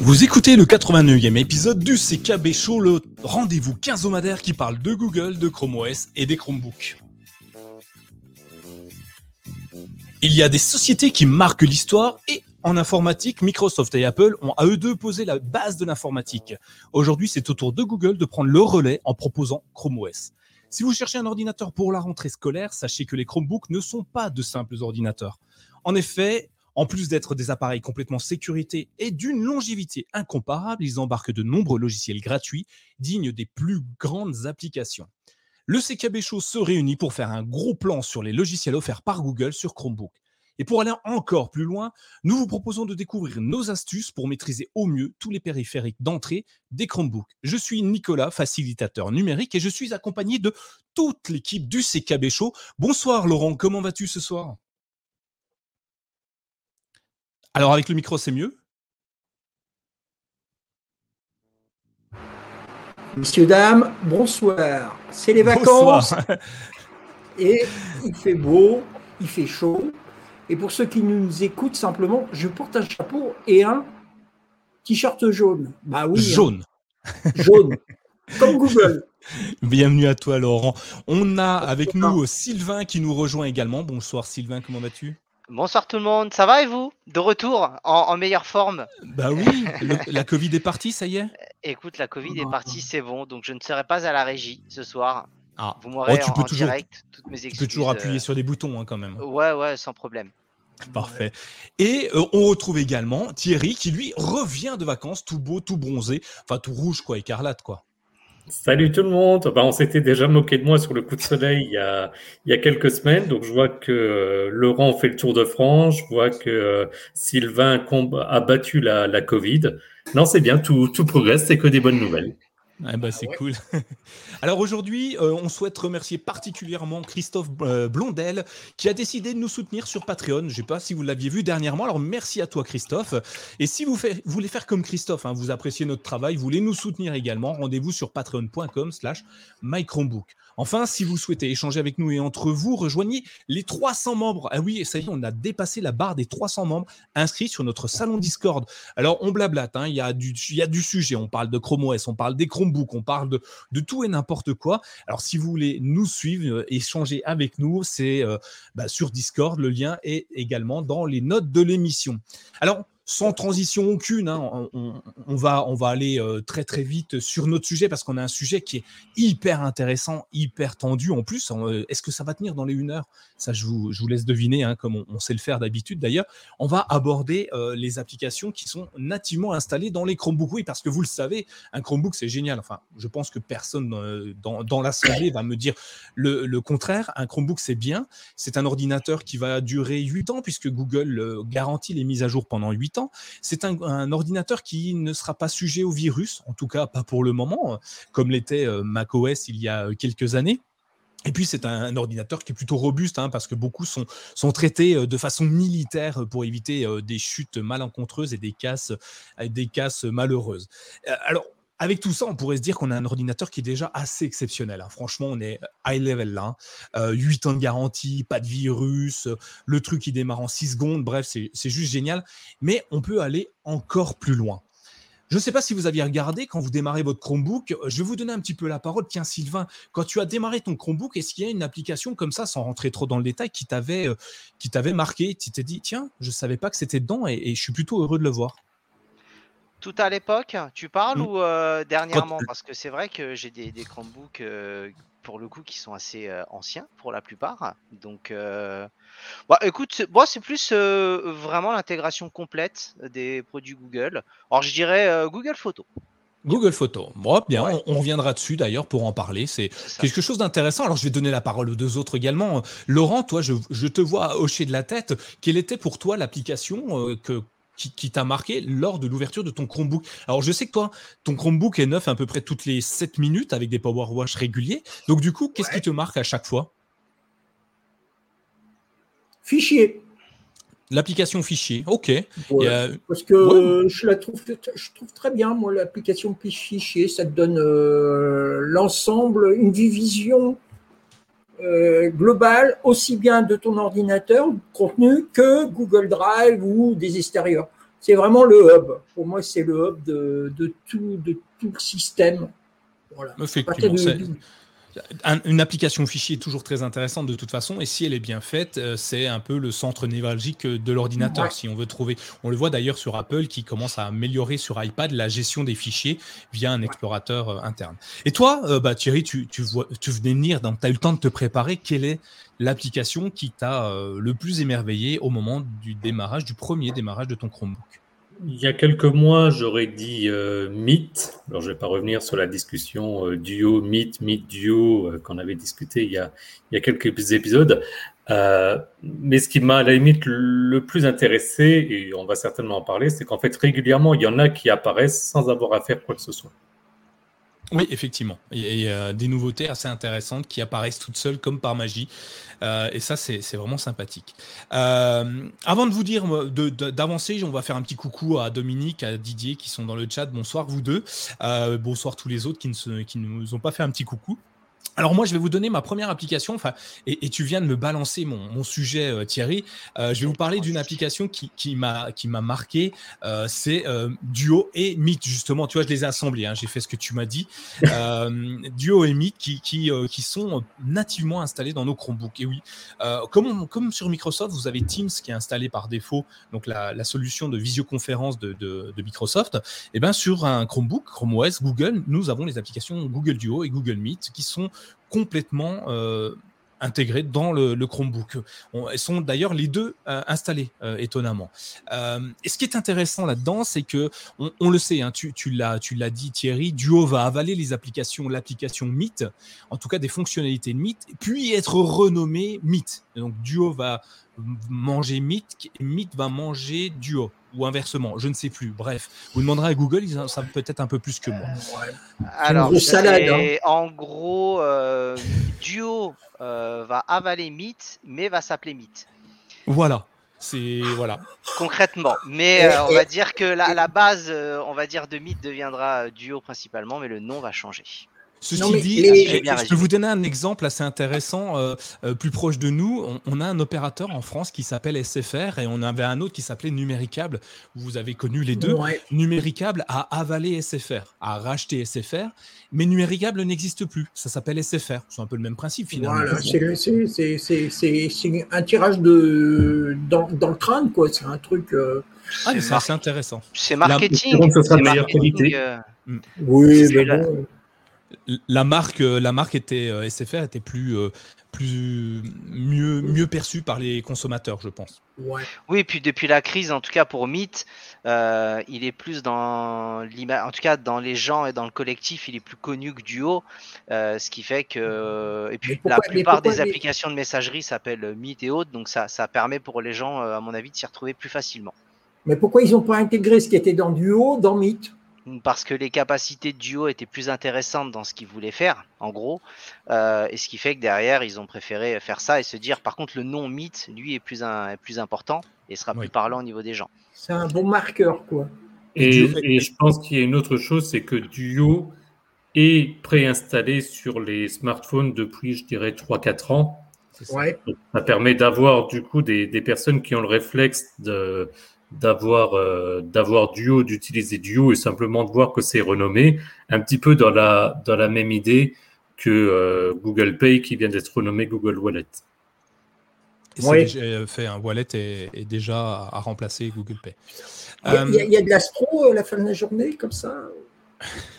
Vous écoutez le 89e épisode du CKB Show, le rendez-vous quinzomadaire qui parle de Google, de Chrome OS et des Chromebooks. Il y a des sociétés qui marquent l'histoire et en informatique, Microsoft et Apple ont à eux deux posé la base de l'informatique. Aujourd'hui, c'est au tour de Google de prendre le relais en proposant Chrome OS. Si vous cherchez un ordinateur pour la rentrée scolaire, sachez que les Chromebooks ne sont pas de simples ordinateurs. En effet, en plus d'être des appareils complètement sécurité et d'une longévité incomparable, ils embarquent de nombreux logiciels gratuits dignes des plus grandes applications. Le CKB Show se réunit pour faire un gros plan sur les logiciels offerts par Google sur Chromebook. Et pour aller encore plus loin, nous vous proposons de découvrir nos astuces pour maîtriser au mieux tous les périphériques d'entrée des Chromebooks. Je suis Nicolas, facilitateur numérique, et je suis accompagné de toute l'équipe du CKB Show. Bonsoir Laurent, comment vas-tu ce soir? Alors avec le micro, c'est mieux? Messieurs, dames, bonsoir. C'est les vacances. Et il fait beau, il fait chaud. Et pour ceux qui nous écoutent, simplement, je porte un chapeau et un t-shirt jaune. Bah oui. Hein. Jaune. Jaune. Comme Google. Bienvenue à toi, Laurent. On a avec nous Sylvain qui nous rejoint également. Bonsoir, Sylvain, comment vas-tu? Bonsoir tout le monde, ça va et vous? De retour en, meilleure forme Bah oui, la Covid est partie, ça y est Écoute, la Covid est partie, c'est bon, donc je ne serai pas à la régie ce soir. Ah. Vous m'aurez oh, en, direct, toutes mes excuses. Tu peux toujours appuyer euh, sur des boutons hein, quand même. Ouais, ouais, sans problème. Parfait. Et euh, on retrouve également Thierry qui lui revient de vacances tout beau, tout bronzé, enfin tout rouge quoi, écarlate quoi. Salut tout le monde. Bah, on s'était déjà moqué de moi sur le coup de soleil il y a, il y a quelques semaines. Donc je vois que euh, Laurent fait le tour de France. Je vois que Sylvain a battu la, la Covid. Non, c'est bien, tout, tout progresse, c'est que des bonnes nouvelles. Ah bah, c'est cool. Alors aujourd'hui, euh, on souhaite remercier particulièrement Christophe euh, Blondel qui a décidé de nous soutenir sur Patreon. Je ne sais pas si vous l'aviez vu dernièrement. Alors merci à toi Christophe. Et si vous, voulez faire comme Christophe, hein, vous appréciez notre travail, vous voulez nous soutenir également, rendez-vous sur patreon.com slash mychromebook. Enfin, si vous souhaitez échanger avec nous et entre vous, rejoignez les 300 membres. Ah oui, ça y est, on a dépassé la barre des 300 membres inscrits sur notre salon Discord. Alors, on blablate, hein, il, y a du, y a du sujet. On parle de Chrome OS, on parle des Chromebooks, on parle de, de tout et n'importe quoi. Alors, si vous voulez nous suivre, euh, échanger avec nous, c'est euh, bah, sur Discord. Le lien est également dans les notes de l'émission. Alors, sans transition aucune. Hein, on, va, on va aller euh, très très vite sur notre sujet parce qu'on a un sujet qui est hyper intéressant, hyper tendu en plus. Euh, est-ce que ça va tenir dans les une heure? Ça, je vous, je vous, laisse deviner, hein, comme on, sait le faire d'habitude d'ailleurs. On va aborder euh, les applications qui sont nativement installées dans les Chromebooks. Oui, parce que vous le savez, un Chromebook, c'est génial. Enfin, je pense que personne dans, dans l'assemblée va me dire le, le contraire. Un Chromebook, c'est bien. C'est un ordinateur qui va durer 8 ans puisque Google garantit les mises à jour pendant 8 ans c'est un, ordinateur qui ne sera pas sujet au virus, en tout cas pas pour le moment, comme l'était euh, macOS il y a euh, quelques années. Et puis c'est un, ordinateur qui est plutôt robuste hein, parce que beaucoup sont, traités euh, de façon militaire pour éviter des chutes malencontreuses et des casses, des casses malheureuses. Alors avec tout ça, on pourrait se dire qu'on a un ordinateur qui est déjà assez exceptionnel. Hein. Franchement, on est high level là. 8 hein. euh, ans de garantie, pas de virus, le truc qui démarre en 6 secondes. Bref, c'est juste génial. Mais on peut aller encore plus loin. Je ne sais pas si vous aviez regardé quand vous démarrez votre Chromebook. Je vais vous donner un petit peu la parole. Tiens, Sylvain, quand tu as démarré ton Chromebook, est-ce qu'il y a une application comme ça, sans rentrer trop dans le détail, qui t'avait euh, marqué Tu t'es dit, tiens, je ne savais pas que c'était dedans et je suis plutôt heureux de le voir. Tout à l'époque, tu parles mmh. ou euh, dernièrement? Parce que c'est vrai que j'ai des, Chromebooks euh, pour le coup qui sont assez euh, anciens pour la plupart. Donc, bah, écoute, moi c'est plus vraiment l'intégration complète des produits Google. Alors je dirais Google Photo. Google Photo. Bon, bien, on, reviendra dessus d'ailleurs pour en parler. C'est quelque chose d'intéressant. Alors, je vais donner la parole aux deux autres également. Laurent, toi, je, je te vois hocher de la tête. Quelle était pour toi l'application que qui, t'a marqué lors de l'ouverture de ton Chromebook. Alors, je sais que toi, ton Chromebook est neuf à peu près toutes les 7 minutes avec des power wash réguliers. Donc, du coup, qu'est-ce qui te marque à chaque fois? Fichier. L'application fichier, ok. Parce que je la trouve, je trouve très bien, moi, l'application fichier. Ça te donne euh, l'ensemble, une division euh, global aussi bien de ton ordinateur, contenu, que Google Drive ou des extérieurs. c'est vraiment le hub. Pour moi, c'est le hub de, de, tout, de tout le système. Voilà. Effectivement, une application fichier est toujours très intéressante de toute façon, et si elle est bien faite, euh, c'est un peu le centre névralgique de l'ordinateur. Si on veut trouver, on le voit d'ailleurs sur Apple qui commence à améliorer sur iPad la gestion des fichiers via un explorateur euh, interne. Et toi, euh, bah, Thierry, tu, tu, vois, tu venais venir, tu as eu le temps de te préparer. Quelle est l'application qui t'a le plus émerveillé au moment du démarrage, du premier démarrage de ton Chromebook? Il y a quelques mois, j'aurais dit euh, Meet. Alors, je ne vais pas revenir sur la discussion euh, Duo, Meet, Meet, Duo euh, qu'on avait discuté il y a, il y a quelques épisodes. Euh, mais ce qui m'a à la limite le plus intéressé, et on va certainement en parler, c'est qu'en fait, régulièrement, il y en a qui apparaissent sans avoir à faire quoi que ce soit. Oui, effectivement. Il y a des nouveautés assez intéressantes qui apparaissent toutes seules comme par magie. Euh, et ça, c'est vraiment sympathique. Euh, avant de vous dire d'avancer, on va faire un petit coucou à Dominique, à Didier qui sont dans le chat. Bonsoir vous deux. Euh, bonsoir tous les autres qui ne, qui ne nous ont pas fait un petit coucou. Alors moi, je vais vous donner ma première application, enfin, et, tu viens de me balancer mon, sujet, euh, Thierry. Euh, je vais vous parler d'une application qui, qui m'a marqué, euh, c'est Duo et Meet, justement. Tu vois, je les ai assemblés, hein, j'ai fait ce que tu m'as dit. Duo et Meet qui, qui, qui, sont nativement installés dans nos Chromebooks. Et oui, comme, comme sur Microsoft, vous avez Teams qui est installé par défaut, donc la, la solution de visioconférence de, de, de Microsoft. Et eh bien sur un Chromebook, Chrome OS, Google, nous avons les applications Google Duo et Google Meet qui sont complètement euh, intégrées dans le, Chromebook. elles sont d'ailleurs les deux euh, installées, euh, étonnamment. et ce qui est intéressant là-dedans, c'est que, on, le sait, hein, tu, tu l'as dit Thierry, Duo va avaler les applications, l'application Meet, en tout cas des fonctionnalités de Meet, puis être renommé Meet. donc Duo va manger Meet, et Meet va manger Duo ou inversement, je ne sais plus. Bref, vous demanderez à Google, ils savent peut-être un peu plus que moi. Alors, hein. en gros, euh, Duo euh, va avaler Meet, mais va s'appeler Meet. Voilà. C'est voilà. Concrètement, mais euh, on va dire que la, la base, on va dire de Meet deviendra Duo principalement, mais le nom va changer. Ceci dit, je peux vous donner un exemple assez intéressant, euh, euh, plus proche de nous. On, a un opérateur en France qui s'appelle SFR et on avait un autre qui s'appelait Numéricable. Vous avez connu les deux. Numéricable a avalé SFR, a racheté SFR, mais Numéricable n'existe plus. Ça s'appelle SFR. C'est un peu le même principe finalement. Voilà, c'est un tirage de dans, dans le crâne, quoi. C'est un truc. Euh, ah, c'est assez intéressant. C'est marketing. C'est marketing. Oui, mais bon la marque, euh, la marque était euh, SFR était plus, euh, plus mieux, mieux perçue par les consommateurs, je pense. Ouais. Oui, puis depuis la crise, en tout cas pour Meet, il est plus dans l'image, en tout cas dans les gens et dans le collectif, il est plus connu que Duo, ce qui fait que et puis la plupart des applications de messagerie s'appellent Meet et autres, donc ça, ça permet pour les gens, à mon avis, de s'y retrouver plus facilement. Mais pourquoi ils n'ont pas intégré ce qui était dans Duo dans Meet parce que les capacités de duo étaient plus intéressantes dans ce qu'ils voulaient faire, en gros, euh, et ce qui fait que derrière, ils ont préféré faire ça et se dire, par contre, le nom mythe, lui, est plus, plus important et sera plus parlant au niveau des gens. C'est un bon marqueur, quoi. Et, je pense qu'il y a une autre chose, c'est que Duo est préinstallé sur les smartphones depuis, je dirais, 3-4 ans. Ça permet d'avoir du coup des, des, personnes qui ont le réflexe de, d'avoir euh, d'avoir Duo, d'utiliser Duo et simplement de voir que c'est renommé, un petit peu dans la, dans la même idée que euh, Google Pay qui vient d'être renommé Google Wallet. Et fait, un wallet est, déjà à, remplacer Google Pay. Il y, a, il y a de l'astro à la fin de la journée, comme ça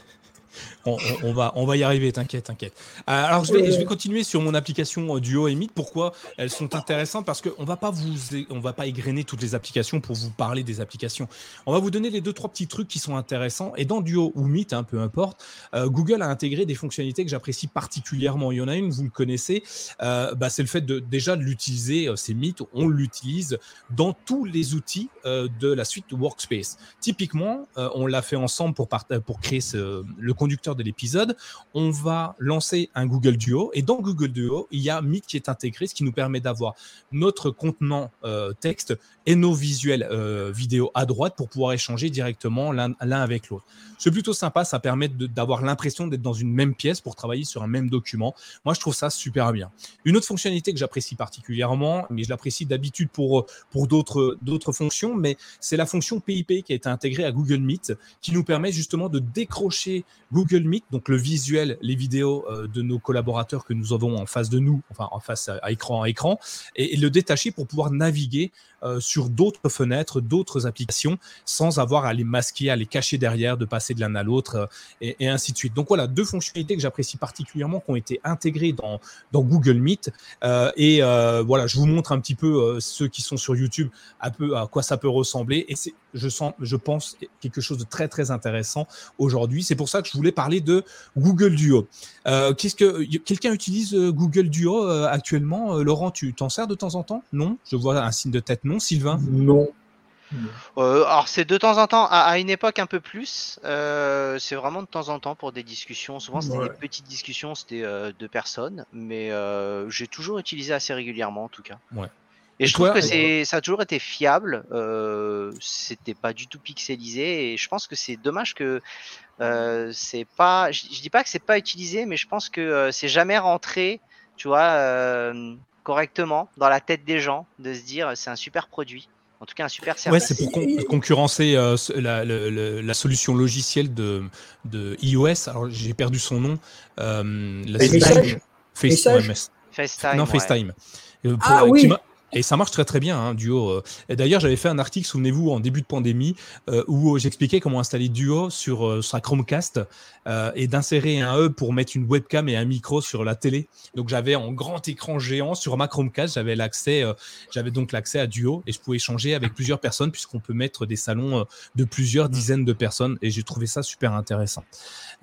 on, va, on va y arriver, t'inquiète, t'inquiète. Euh, alors, je vais, je vais continuer sur mon application euh, Duo et Meet. Pourquoi elles sont intéressantes? Parce qu'on va pas vous, va pas égrener toutes les applications pour vous parler des applications. On va vous donner les deux, trois petits trucs qui sont intéressants. Et dans Duo ou Meet, hein, peu importe, euh, Google a intégré des fonctionnalités que j'apprécie particulièrement. Il y en a une, vous le connaissez, bah, c'est le fait de déjà de l'utiliser. c'est Meet, on l'utilise dans tous les outils de la suite Workspace. Typiquement, on l'a fait ensemble pour, pour créer ce, le conducteur de l'épisode, on va lancer un Google Duo. Et dans Google Duo, il y a Meet qui est intégré, ce qui nous permet d'avoir notre contenant euh, texte et nos visuels euh, vidéo à droite pour pouvoir échanger directement l'un avec l'autre. C'est plutôt sympa, ça permet d'avoir l'impression d'être dans une même pièce pour travailler sur un même document. Moi, je trouve ça super bien. Une autre fonctionnalité que j'apprécie particulièrement, mais je l'apprécie d'habitude pour, pour d'autres fonctions, mais c'est la fonction PIP qui a été intégrée à Google Meet, qui nous permet justement de décrocher Google Donc le visuel, les vidéos euh, de nos collaborateurs que nous avons en face de nous, enfin en face à, écran à écran, et, le détacher pour pouvoir naviguer euh, sur d'autres fenêtres, d'autres applications, sans avoir à les masquer, à les cacher derrière, de passer de l'un à l'autre, euh, et, ainsi de suite. Donc voilà, deux fonctionnalités que j'apprécie particulièrement, qui ont été intégrées dans, dans Google Meet. et voilà, je vous montre un petit peu ceux qui sont sur YouTube, un peu à quoi ça peut ressembler. Et c'est, je sens, je pense, quelque chose de très très intéressant aujourd'hui. C'est pour ça que je voulais parler de Google Duo. Euh, qu'est-ce que quelqu'un utilise euh, Google Duo euh, actuellement? Laurent, tu t'en sers de temps en temps? Non? Je vois un signe de tête non. Sylvain Non. alors c'est de temps en temps, à, une époque un peu plus, c'est vraiment de temps en temps pour des discussions. Souvent c'était des petites discussions, c'était deux personnes, mais j'ai toujours utilisé assez régulièrement en tout cas. Ouais. Et je trouve que c'est, ça a toujours été fiable. Euh, c'était pas du tout pixelisé. Et je pense que c'est dommage que euh, c'est pas. Je, dis pas que c'est pas utilisé, mais je pense que euh, c'est jamais rentré, tu vois, euh, correctement dans la tête des gens de se dire c'est un super produit. En tout cas, un super service. Ouais, c'est pour concurrencer euh, la, la, la, solution logicielle de, de iOS. Alors, j'ai perdu son nom. Euh, la FaceTime. FaceTime. FaceTime. Non, FaceTime. Pour, ah oui. Et ça marche très très bien, hein, Duo. Euh. Et d'ailleurs, j'avais fait un article, souvenez-vous, en début de pandémie, euh, où j'expliquais comment installer Duo sur euh, sa Chromecast et d'insérer un E pour mettre une webcam et un micro sur la télé. Donc j'avais en grand écran géant sur ma Chromecast, j'avais l'accès, j'avais donc l'accès à Duo et je pouvais échanger avec plusieurs personnes puisqu'on peut mettre des salons de plusieurs dizaines de personnes et j'ai trouvé ça super intéressant.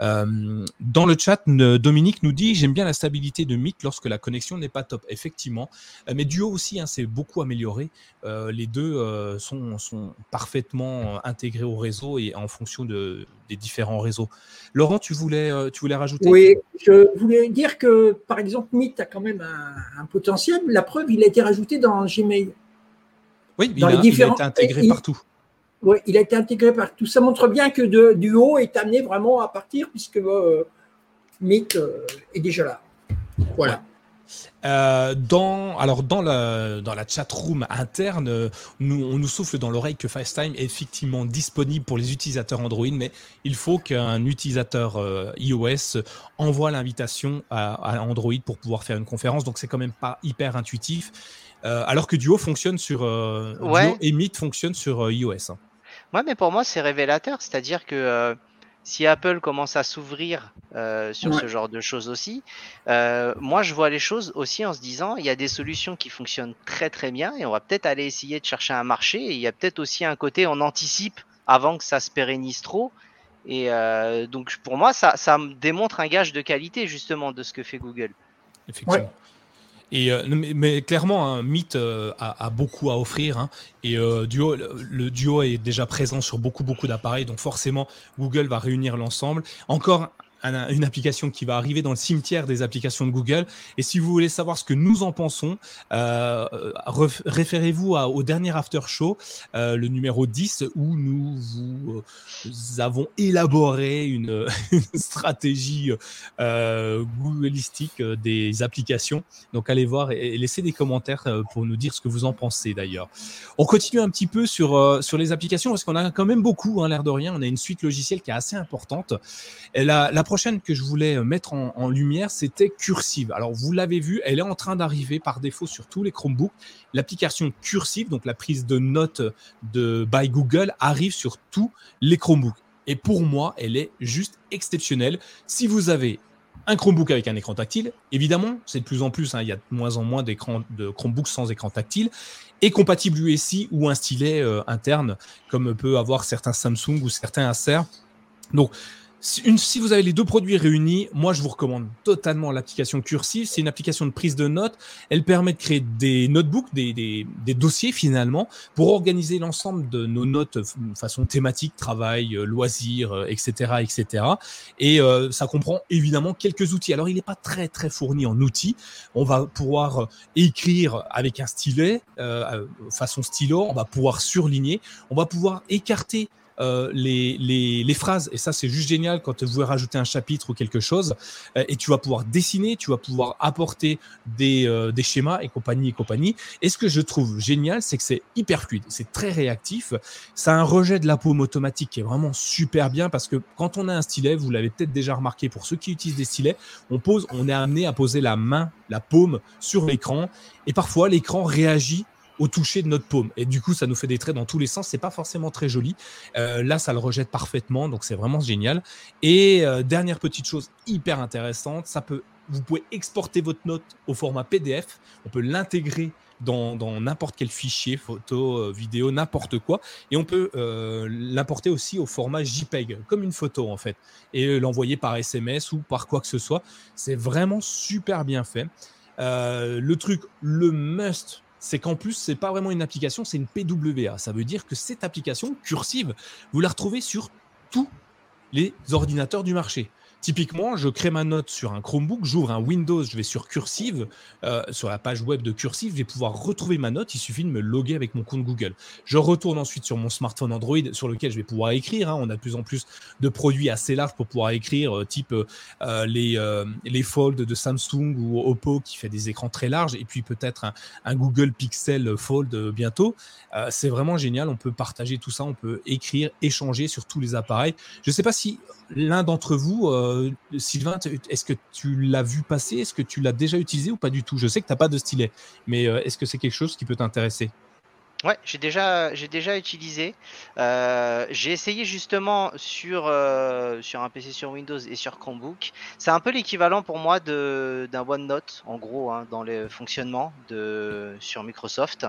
dans le chat, Dominique nous dit j'aime bien la stabilité de Meet lorsque la connexion n'est pas top. Effectivement, mais Duo aussi. Hein, beaucoup amélioré. Euh, les deux euh, sont, sont, parfaitement intégrés au réseau et en fonction de, des différents réseaux. Laurent, tu voulais, euh, tu voulais rajouter Oui, je voulais dire que, par exemple, Meet a quand même un, potentiel. La preuve, il a été rajouté dans Gmail. Oui, il, a, été intégré partout. Oui, il a été intégré partout. Ça montre bien que de, Duo est amené vraiment à partir puisque Meet est déjà là. Voilà. Euh, dans, alors dans la, dans la chat room interne, nous, on nous souffle dans l'oreille que FaceTime est effectivement disponible pour les utilisateurs Android, mais il faut qu'un utilisateur euh, iOS envoie l'invitation à, Android pour pouvoir faire une conférence. Donc c'est quand même pas hyper intuitif. Euh, alors que Duo fonctionne sur Duo et Meet fonctionne sur iOS. Hein. Ouais, mais pour moi c'est révélateur, c'est-à-dire que si Apple commence à s'ouvrir euh, sur ce genre de choses aussi, euh, moi je vois les choses aussi en se disant il y a des solutions qui fonctionnent très très bien et on va peut-être aller essayer de chercher un marché. Et il y a peut-être aussi un côté on anticipe avant que ça se pérennise trop. Et euh, donc pour moi ça, ça démontre un gage de qualité justement de ce que fait Google. Effectivement. Et, euh, mais, clairement, un hein, Meet euh, a, beaucoup à offrir. Hein, et euh, Duo, le, Duo est déjà présent sur beaucoup, beaucoup d'appareils. Donc forcément, Google va réunir l'ensemble. Encore une application qui va arriver dans le cimetière des applications de Google. Et si vous voulez savoir ce que nous en pensons, euh, référez-vous au dernier after show, euh, le numéro 10, où nous vous euh, avons élaboré une, stratégie euh, googlistique des applications. Donc allez voir et, laissez des commentaires pour nous dire ce que vous en pensez d'ailleurs. On continue un petit peu sur, sur les applications parce qu'on a quand même beaucoup, hein, l'air de rien. On a une suite logicielle qui est assez importante. La, la prochaine que je voulais euh, mettre en, lumière, c'était Cursive. Alors, vous l'avez vu, elle est en train d'arriver par défaut sur tous les Chromebooks. L'application Cursive, donc la prise de notes de by Google, arrive sur tous les Chromebooks. Et pour moi, elle est juste exceptionnelle. Si vous avez un Chromebook avec un écran tactile, évidemment, c'est de plus en plus, hein, il y a de moins en moins d'écrans de Chromebooks sans écran tactile, et compatible USI ou un stylet euh, interne, comme peut avoir certains Samsung ou certains Acer. Donc, si, vous avez les deux produits réunis, moi je vous recommande totalement l'application Cursive. C'est une application de prise de notes. Elle permet de créer des notebooks, des, dossiers finalement, pour organiser l'ensemble de nos notes de façon thématique, travail, euh, loisirs, etc., euh, etc. Et euh, ça comprend évidemment quelques outils. Alors il n'est pas très très fourni en outils. On va pouvoir écrire avec un stylet, façon stylo. On va pouvoir surligner. On va pouvoir écarter euh, les, les, phrases, et ça c'est juste génial quand vous voulez rajouter un chapitre ou quelque chose, euh, et tu vas pouvoir dessiner, tu vas pouvoir apporter des, euh, des, schémas et compagnie et compagnie. Et ce que je trouve génial, c'est que c'est hyper fluide, c'est très réactif, ça a un rejet de la paume automatique qui est vraiment super bien parce que quand on a un stylet, vous l'avez peut-être déjà remarqué pour ceux qui utilisent des stylets, on pose, on est amené à poser la main, la paume sur l'écran, et parfois l'écran réagit au toucher de notre paume. Et du coup, ça nous fait des traits dans tous les sens. C'est pas forcément très joli. Euh, là, ça le rejette parfaitement, donc c'est vraiment génial. Et euh, dernière petite chose hyper intéressante, ça peut, vous pouvez exporter votre note au format PDF. On peut l'intégrer dans n'importe quel fichier, photo, euh, vidéo, n'importe quoi. Et on peut l'importer aussi au format JPEG, comme une photo en fait, et l'envoyer par SMS ou par quoi que ce soit. C'est vraiment super bien fait. le truc, le must c'est qu'en plus, c'est pas vraiment une application, c'est une PWA. Ça veut dire que cette application cursive, vous la retrouvez sur tous les ordinateurs du marché. Typiquement, je crée ma note sur un Chromebook, j'ouvre un Windows, je vais sur Cursive, euh, sur la page web de Cursive, je vais pouvoir retrouver ma note. Il suffit de me loguer avec mon compte Google. Je retourne ensuite sur mon smartphone Android sur lequel je vais pouvoir écrire. Hein. On a de plus en plus de produits assez larges pour pouvoir écrire, euh, type euh, les, les de Samsung ou Oppo qui fait des écrans très larges, et puis peut-être un, Google Pixel Fold bientôt. C'est vraiment génial. On peut partager tout ça, on peut écrire, échanger sur tous les appareils. Je ne sais pas si l'un d'entre vous, euh, Sylvain, est-ce que tu l'as vu passer? Est-ce que tu l'as déjà utilisé ou pas du tout? Je sais que tu n'as pas de stylet, mais euh, est-ce que c'est quelque chose qui peut t'intéresser? Ouais, j'ai déjà, j'ai déjà utilisé. Euh, j'ai essayé justement sur, euh, sur un PC sur Windows et sur Chromebook. C'est un peu l'équivalent pour moi de, d'un OneNote, en gros, hein, dans le fonctionnement de, sur Microsoft.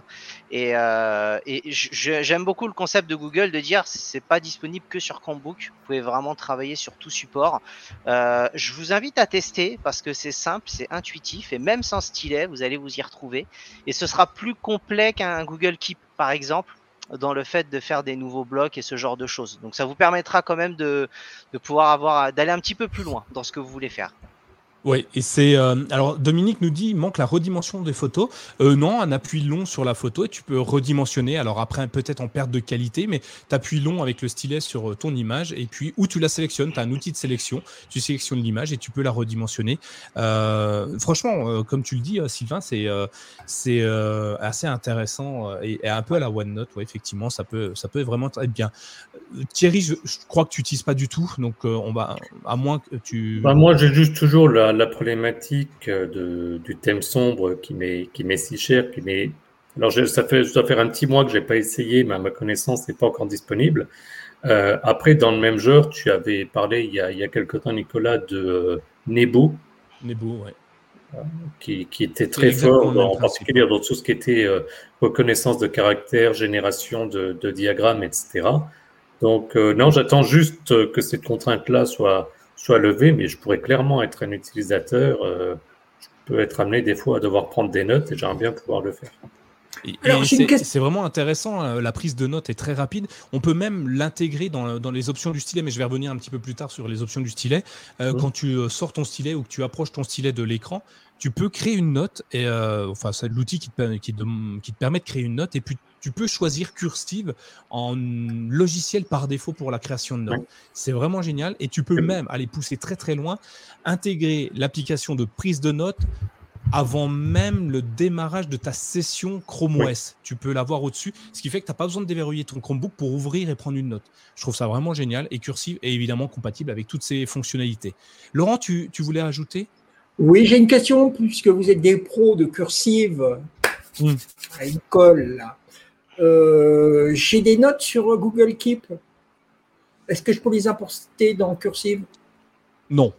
Et, euh, et j'aime beaucoup le concept de Google de dire c'est pas disponible que sur Chromebook. Vous pouvez vraiment travailler sur tout support. je vous invite à tester parce que c'est simple, c'est intuitif et même sans stylet, vous allez vous y retrouver. Et ce sera plus complet qu'un Google Keep par exemple, dans le fait de faire des nouveaux blocs et ce genre de choses. Donc ça vous permettra quand même de, de pouvoir avoir d'aller un petit peu plus loin dans ce que vous voulez faire. Oui, et c'est. Euh, alors, Dominique nous dit il manque la redimension des photos. Euh, non, un appui long sur la photo et tu peux redimensionner. Alors, après, peut-être en perte de qualité, mais tu appuies long avec le stylet sur euh, ton image et puis où tu la sélectionnes, tu as un outil de sélection, tu sélectionnes l'image et tu peux la redimensionner. franchement, comme tu le dis, Sylvain, c'est c'est assez intéressant et, un peu à la OneNote. Ouais, effectivement, ça peut, ça peut vraiment être bien. Thierry, je, crois que tu n'utilises pas du tout, donc on va, à moins que tu. Bah, moi, j'ai juste toujours la la problématique de, du thème sombre qui m'est qui m'est si cher, qui m'est alors ça fait ça doit faire un petit mois que j'ai pas essayé, mais à ma connaissance n'est pas encore disponible. Euh, après, dans le même genre, tu avais parlé il y a, il y a quelque temps, Nicolas, de euh, Nebo. Nebo, ouais. Euh, qui, qui, était très fort, en particulier dans tout ce qui était euh, reconnaissance de caractère, génération de, de diagrammes, etc. Donc, non, j'attends juste que cette contrainte-là soit, soit levé, mais je pourrais clairement être un utilisateur. Euh, je peux être amené des fois à devoir prendre des notes et j'aimerais bien pouvoir le faire. C'est vraiment intéressant, hein, la prise de notes est très rapide. On peut même l'intégrer dans, dans, les options du stylet, mais je vais revenir un petit peu plus tard sur les options du stylet. Euh, mmh. Quand tu euh, sors ton stylet ou que tu approches ton stylet de l'écran, tu peux créer une note, et, enfin c'est l'outil qui te, qui, qui te permet de créer une note, et puis tu peux choisir Cursive en logiciel par défaut pour la création de notes. C'est vraiment génial. Et tu peux même aller pousser très très loin, intégrer l'application de prise de notes avant même le démarrage de ta session Chrome OS. Tu peux l'avoir au-dessus, ce qui fait que tu n'as pas besoin de déverrouiller ton Chromebook pour ouvrir et prendre une note. Je trouve ça vraiment génial et Cursive est évidemment compatible avec toutes ces fonctionnalités. Laurent, tu, voulais ajouter? Oui, j'ai une question, puisque vous êtes des pros de Cursive mmh. à l'école. Euh, j'ai des notes sur Google Keep. Est-ce que je peux les apporter dans Cursive? Non.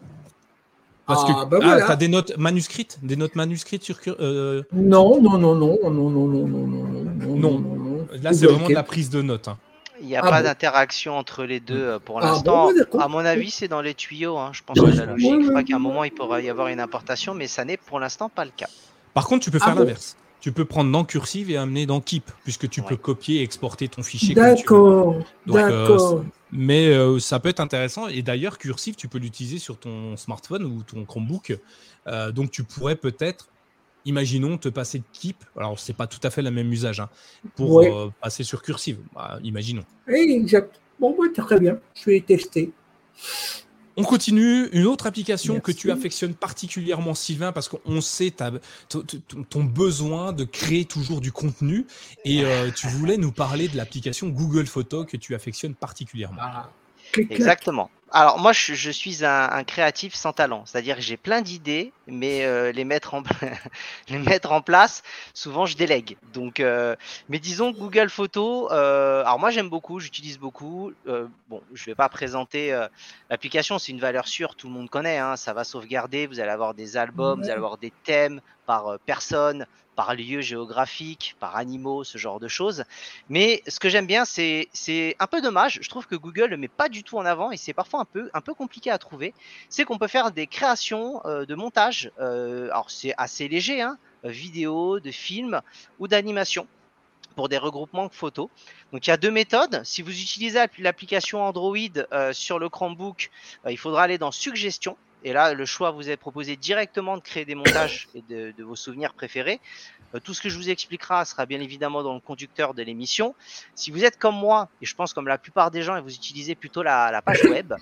Parce que ah, bah ah, tu as des notes manuscrites Des notes manuscrites sur euh... non, non, non, non, non, non, non, non, non, non, non, non. Là, c'est vraiment de la prise de notes. Hein. Il n'y a Ah pas bon d'interaction entre les deux euh, pour Ah l'instant. bon, d'accord. à mon avis, c'est dans les tuyaux. hein. Je pense que la logique ouais, fera qu'à un moment il pourra y avoir une importation, mais ça n'est pour l'instant pas le cas. Par contre, tu peux Ah faire bon l'inverse. Tu peux prendre dans Cursive et amener dans Keep, puisque tu Ouais. peux copier et exporter ton fichier. D'accord, euh, d'accord. Mais euh, ça peut être intéressant. Et d'ailleurs, Cursive, tu peux l'utiliser sur ton smartphone ou ton Chromebook. Euh, donc, tu pourrais peut-être, imaginons, te passer de Keep. Alors, c'est pas tout à fait le même usage hein, pour Ouais. euh, passer sur Cursive. Bah, imaginons. Oui, exact. Bon, bah, très bien. Je vais tester. On continue. Une autre application que tu affectionnes particulièrement, Sylvain, parce qu'on sait ta- ton, ton- ton besoin de créer toujours du contenu. Et euh, tu voulais nous parler de l'application Google Photos que tu affectionnes particulièrement. Exactement. Alors moi, je, je suis un, un créatif sans talent, c'est-à-dire que j'ai plein d'idées, mais euh, les mettre en les mettre en place, souvent je délègue. Donc, euh, mais disons Google Photos. euh, alors moi, j'aime beaucoup, j'utilise beaucoup. Bon, je vais pas présenter l'application, c'est une valeur sûre, tout le monde connaît. Hein, ça va sauvegarder. Vous allez avoir des albums, vous allez avoir des thèmes par personne, par lieu géographique, par animaux, ce genre de choses. Mais ce que j'aime bien, c'est un peu dommage. Je trouve que Google le met pas du tout en avant et c'est parfois un peu compliqué à trouver. C'est qu'on peut faire des créations euh, de montage. euh, alors c'est assez léger, hein, vidéo, de films ou d'animation pour des regroupements photos. Donc il y a deux méthodes. Si vous utilisez l'app- l'application Android euh, sur le Chromebook, il faudra aller dans Suggestions. Et là, le choix vous est proposé directement de créer des montages et de vos souvenirs préférés. Euh, tout ce que je vous expliquera sera bien évidemment dans le conducteur de l'émission. Si vous êtes comme moi, et je pense comme la plupart des gens, et vous utilisez plutôt la, la page web,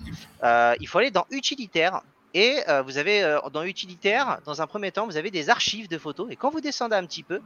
euh, il faut aller dans Utilitaire. Et euh, vous avez euh, dans Utilitaire, dans un premier temps, vous avez des archives de photos. Et quand vous descendez un petit peu,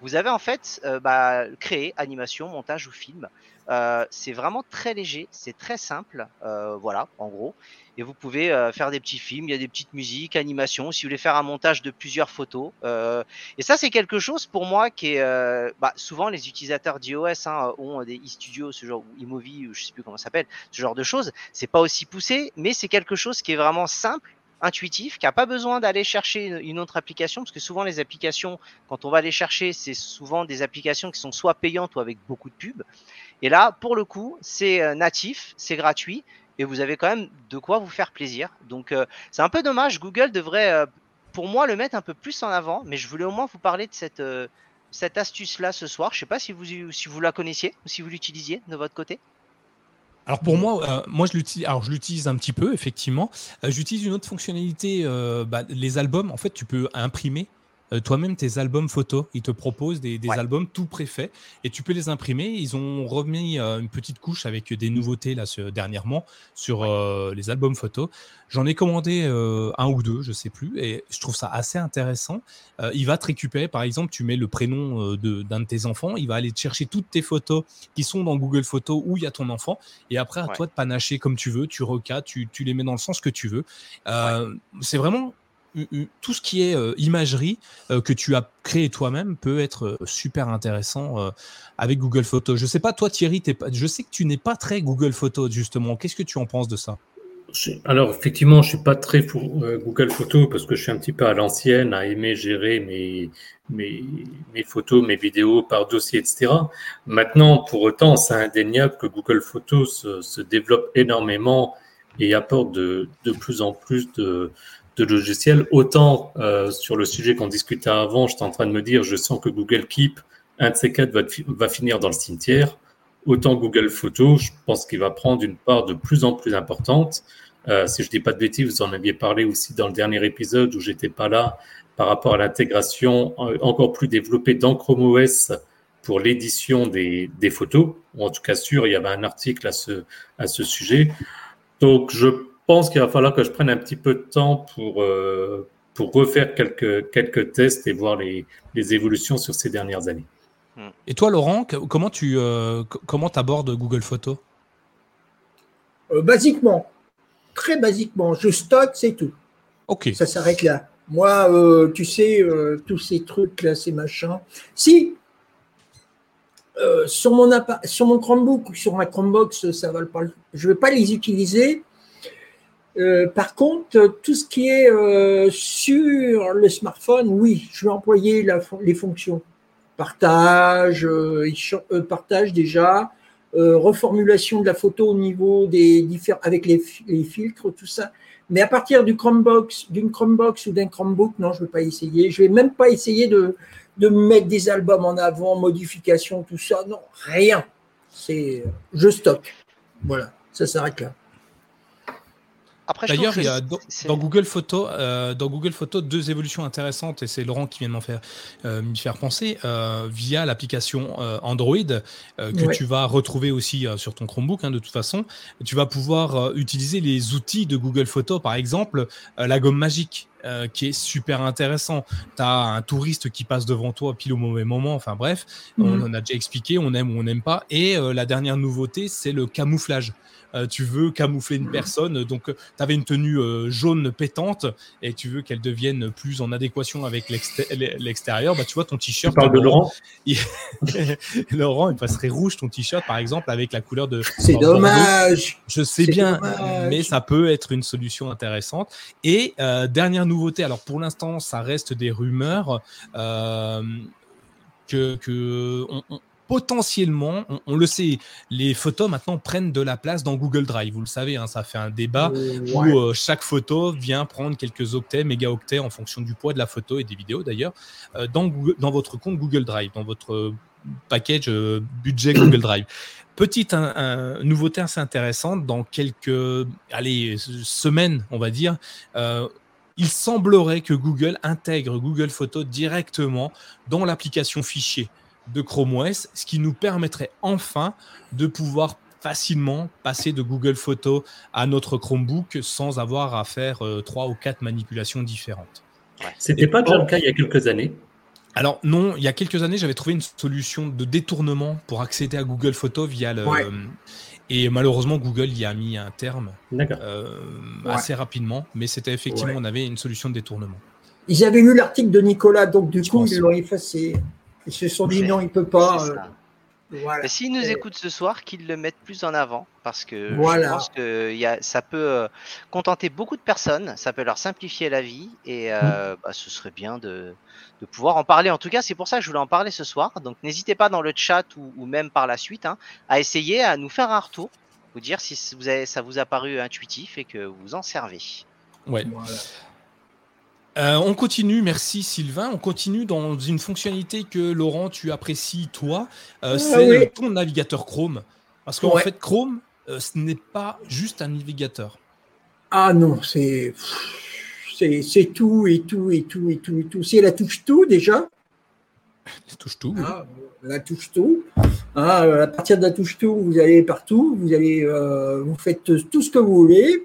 vous avez en fait euh, bah, créé animation, montage ou film. Euh, c'est vraiment très léger, c'est très simple. euh, voilà, en gros. Et vous pouvez euh, faire des petits films, il y a des petites musiques, animations. Si vous voulez faire un montage de plusieurs photos, et ça, c'est quelque chose pour moi qui est bah, souvent les utilisateurs d'iOS hein, ont des e-studios, ce genre ou iMovie, ou je sais plus comment ça s'appelle, ce genre de choses. C'est pas aussi poussé, mais c'est quelque chose qui est vraiment simple, intuitif, qui a pas besoin d'aller chercher une autre application, parce que souvent les applications, quand on va les chercher, c'est souvent des applications qui sont soit payantes ou avec beaucoup de pubs. Et là, pour le coup, c'est euh, natif, c'est gratuit, et vous avez quand même de quoi vous faire plaisir. Donc, euh, c'est un peu dommage. Google devrait euh, pour moi le mettre un peu plus en avant, mais je voulais au moins vous parler de cette, cette astuce-là ce soir. Je sais pas si vous, si vous la connaissiez ou si vous l'utilisiez de votre côté. Alors pour moi, moi je l'utilise. Alors je l'utilise un petit peu effectivement. J'utilise une autre fonctionnalité. bah, les albums, en fait, tu peux imprimer euh, toi-même tes albums photos. Ils te proposent des, des Ouais. albums tout préfaits et tu peux les imprimer. Ils ont remis euh, une petite couche avec des nouveautés là ce- dernièrement sur euh, les albums photos. J'en ai commandé un ou deux, je sais plus, et je trouve ça assez intéressant. Il va te récupérer, par exemple, tu mets le prénom de- d'un de, tes enfants, il va aller te chercher toutes tes photos qui sont dans Google Photos où il y a ton enfant, et après à Ouais. toi de panacher comme tu veux, tu recadres, tu, tu les mets dans le sens que tu veux. C'est vraiment tout ce qui est euh, imagerie euh, que tu as créé toi-même peut être euh, super intéressant avec Google Photos. Je sais pas, toi Thierry, je sais que tu n'es pas très Google Photos justement. Qu'est-ce que tu en penses de ça? Alors, effectivement, je suis pas très euh, Google Photos parce que je suis un petit peu à l'ancienne, à aimer gérer mes, photos, mes vidéos par dossier, etc. Maintenant, pour autant, c'est indéniable que Google Photos se, développe énormément et apporte de plus en plus de, de logiciels. Autant euh, sur le sujet qu'on discutait avant, j'étais en train de me dire, je sens que Google Keep, un de ces quatre va, finir dans le cimetière. Autant Google Photos, je pense qu'il va prendre une part de plus en plus importante. Euh, si je dis pas de bêtises, vous en aviez parlé aussi dans le dernier épisode où j'étais pas là par rapport à l'intégration euh, encore plus développée dans Chrome OS pour l'édition des, des photos. Ou en tout cas sûr, il y avait un article à ce, à ce sujet. Donc je pense qu'il va falloir que je prenne un petit peu de temps pour, euh, pour refaire quelques, quelques tests et voir les, les évolutions sur ces dernières années. Et toi, Laurent, comment tu euh, comment abordes Google Photos? Euh, basiquement, très basiquement, je stocke, c'est tout. Ok. Ça s'arrête là. Moi, euh, tu sais, euh, tous ces trucs-là, ces machins. Si, euh, sur, mon sur mon Chromebook ou sur ma Chromebox, ça va pas, le- je ne vais pas les utiliser. Euh, par contre, tout ce qui est euh, sur le smartphone, oui, je vais employer les fonctions. Partage, euh, partage déjà, reformulation de la photo au niveau des différents, avec les, filtres, tout ça. Mais à partir du Chromebox, d'une Chromebox ou d'un Chromebook, non, je ne vais pas essayer. Je ne vais même pas essayer de, mettre des albums en avant, modification, tout ça. Non, rien. C'est, je stocke. Voilà, ça s'arrête là. D'ailleurs, il y a dans, Google Photos, euh, dans Google Photos, deux évolutions intéressantes, et c'est Laurent qui vient de m'en faire, euh, m'y faire penser, euh, via l'application Android, que tu vas retrouver aussi sur ton Chromebook, hein, de toute façon. Tu vas pouvoir utiliser les outils de Google Photos, par exemple, la gomme magique. Qui est super intéressant. Tu as un touriste qui passe devant toi pile au mauvais moment, enfin bref, on mhm. en a déjà expliqué, on aime ou on n'aime pas. Et la dernière nouveauté, c'est le camouflage. Euh, tu veux camoufler une personne, donc euh, tu avais une tenue euh, jaune pétante et tu veux qu'elle devienne plus en adéquation avec l'extérieur, bah, tu vois ton t-shirt. Tu parles de Laurent Laurent, il passerait rouge ton t-shirt par exemple avec la couleur de. C'est dommage. Je sais bien, mais ça peut être une solution intéressante. Et dernière nouveauté, alors pour l'instant, ça reste des rumeurs. que, que on, potentiellement, on, le sait, les photos maintenant prennent de la place dans Google Drive. Vous le savez, hein, ça fait un débat où euh, chaque photo vient prendre quelques octets, mégaoctets en fonction du poids de la photo et des vidéos d'ailleurs, euh, dans, dans votre compte Google Drive, dans votre package euh, budget Google Drive. Petite nouveauté assez intéressante, dans quelques allez, semaines, on va dire, il semblerait que Google intègre Google Photos directement dans l'application fichier de Chrome OS, ce qui nous permettrait enfin de pouvoir facilement passer de Google Photos à notre Chromebook sans avoir à faire euh, trois ou quatre manipulations différentes. C'était pas déjà le cas il y a quelques années? Alors non, il y a quelques années, j'avais trouvé une solution de détournement pour accéder à Google Photos via le... Et malheureusement, Google y a mis un terme euh, assez rapidement, mais c'était effectivement, on avait une solution de détournement. Ils avaient lu l'article de Nicolas, donc du coup, ils l'ont effacé. Ils se sont dit non, il peut pas. Euh, s'ils nous écoutent ce soir, qu'ils le mettent plus en avant, parce que je pense que y a, ça peut euh, contenter beaucoup de personnes, ça peut leur simplifier la vie, et euh, mm. bah, ce serait bien de, de, pouvoir en parler. En tout cas, c'est pour ça que je voulais en parler ce soir. Donc, n'hésitez pas dans le chat ou, même par la suite hein, à essayer à nous faire un retour, vous dire si vous avez, ça vous a paru intuitif et que vous en servez. Ouais. Euh, on continue, merci Sylvain. On continue dans une fonctionnalité que Laurent, tu apprécies toi. Euh, ah c'est ton navigateur Chrome. Parce qu'en fait, Chrome, euh, ce n'est pas juste un navigateur. Ah non, c'est c'est tout et tout et tout et tout et tout. C'est la touche tout déjà. La touche tout. Ah, la touche tout. Ah, à partir de la touche tout, vous allez partout. Vous allez, vous faites tout ce que vous voulez.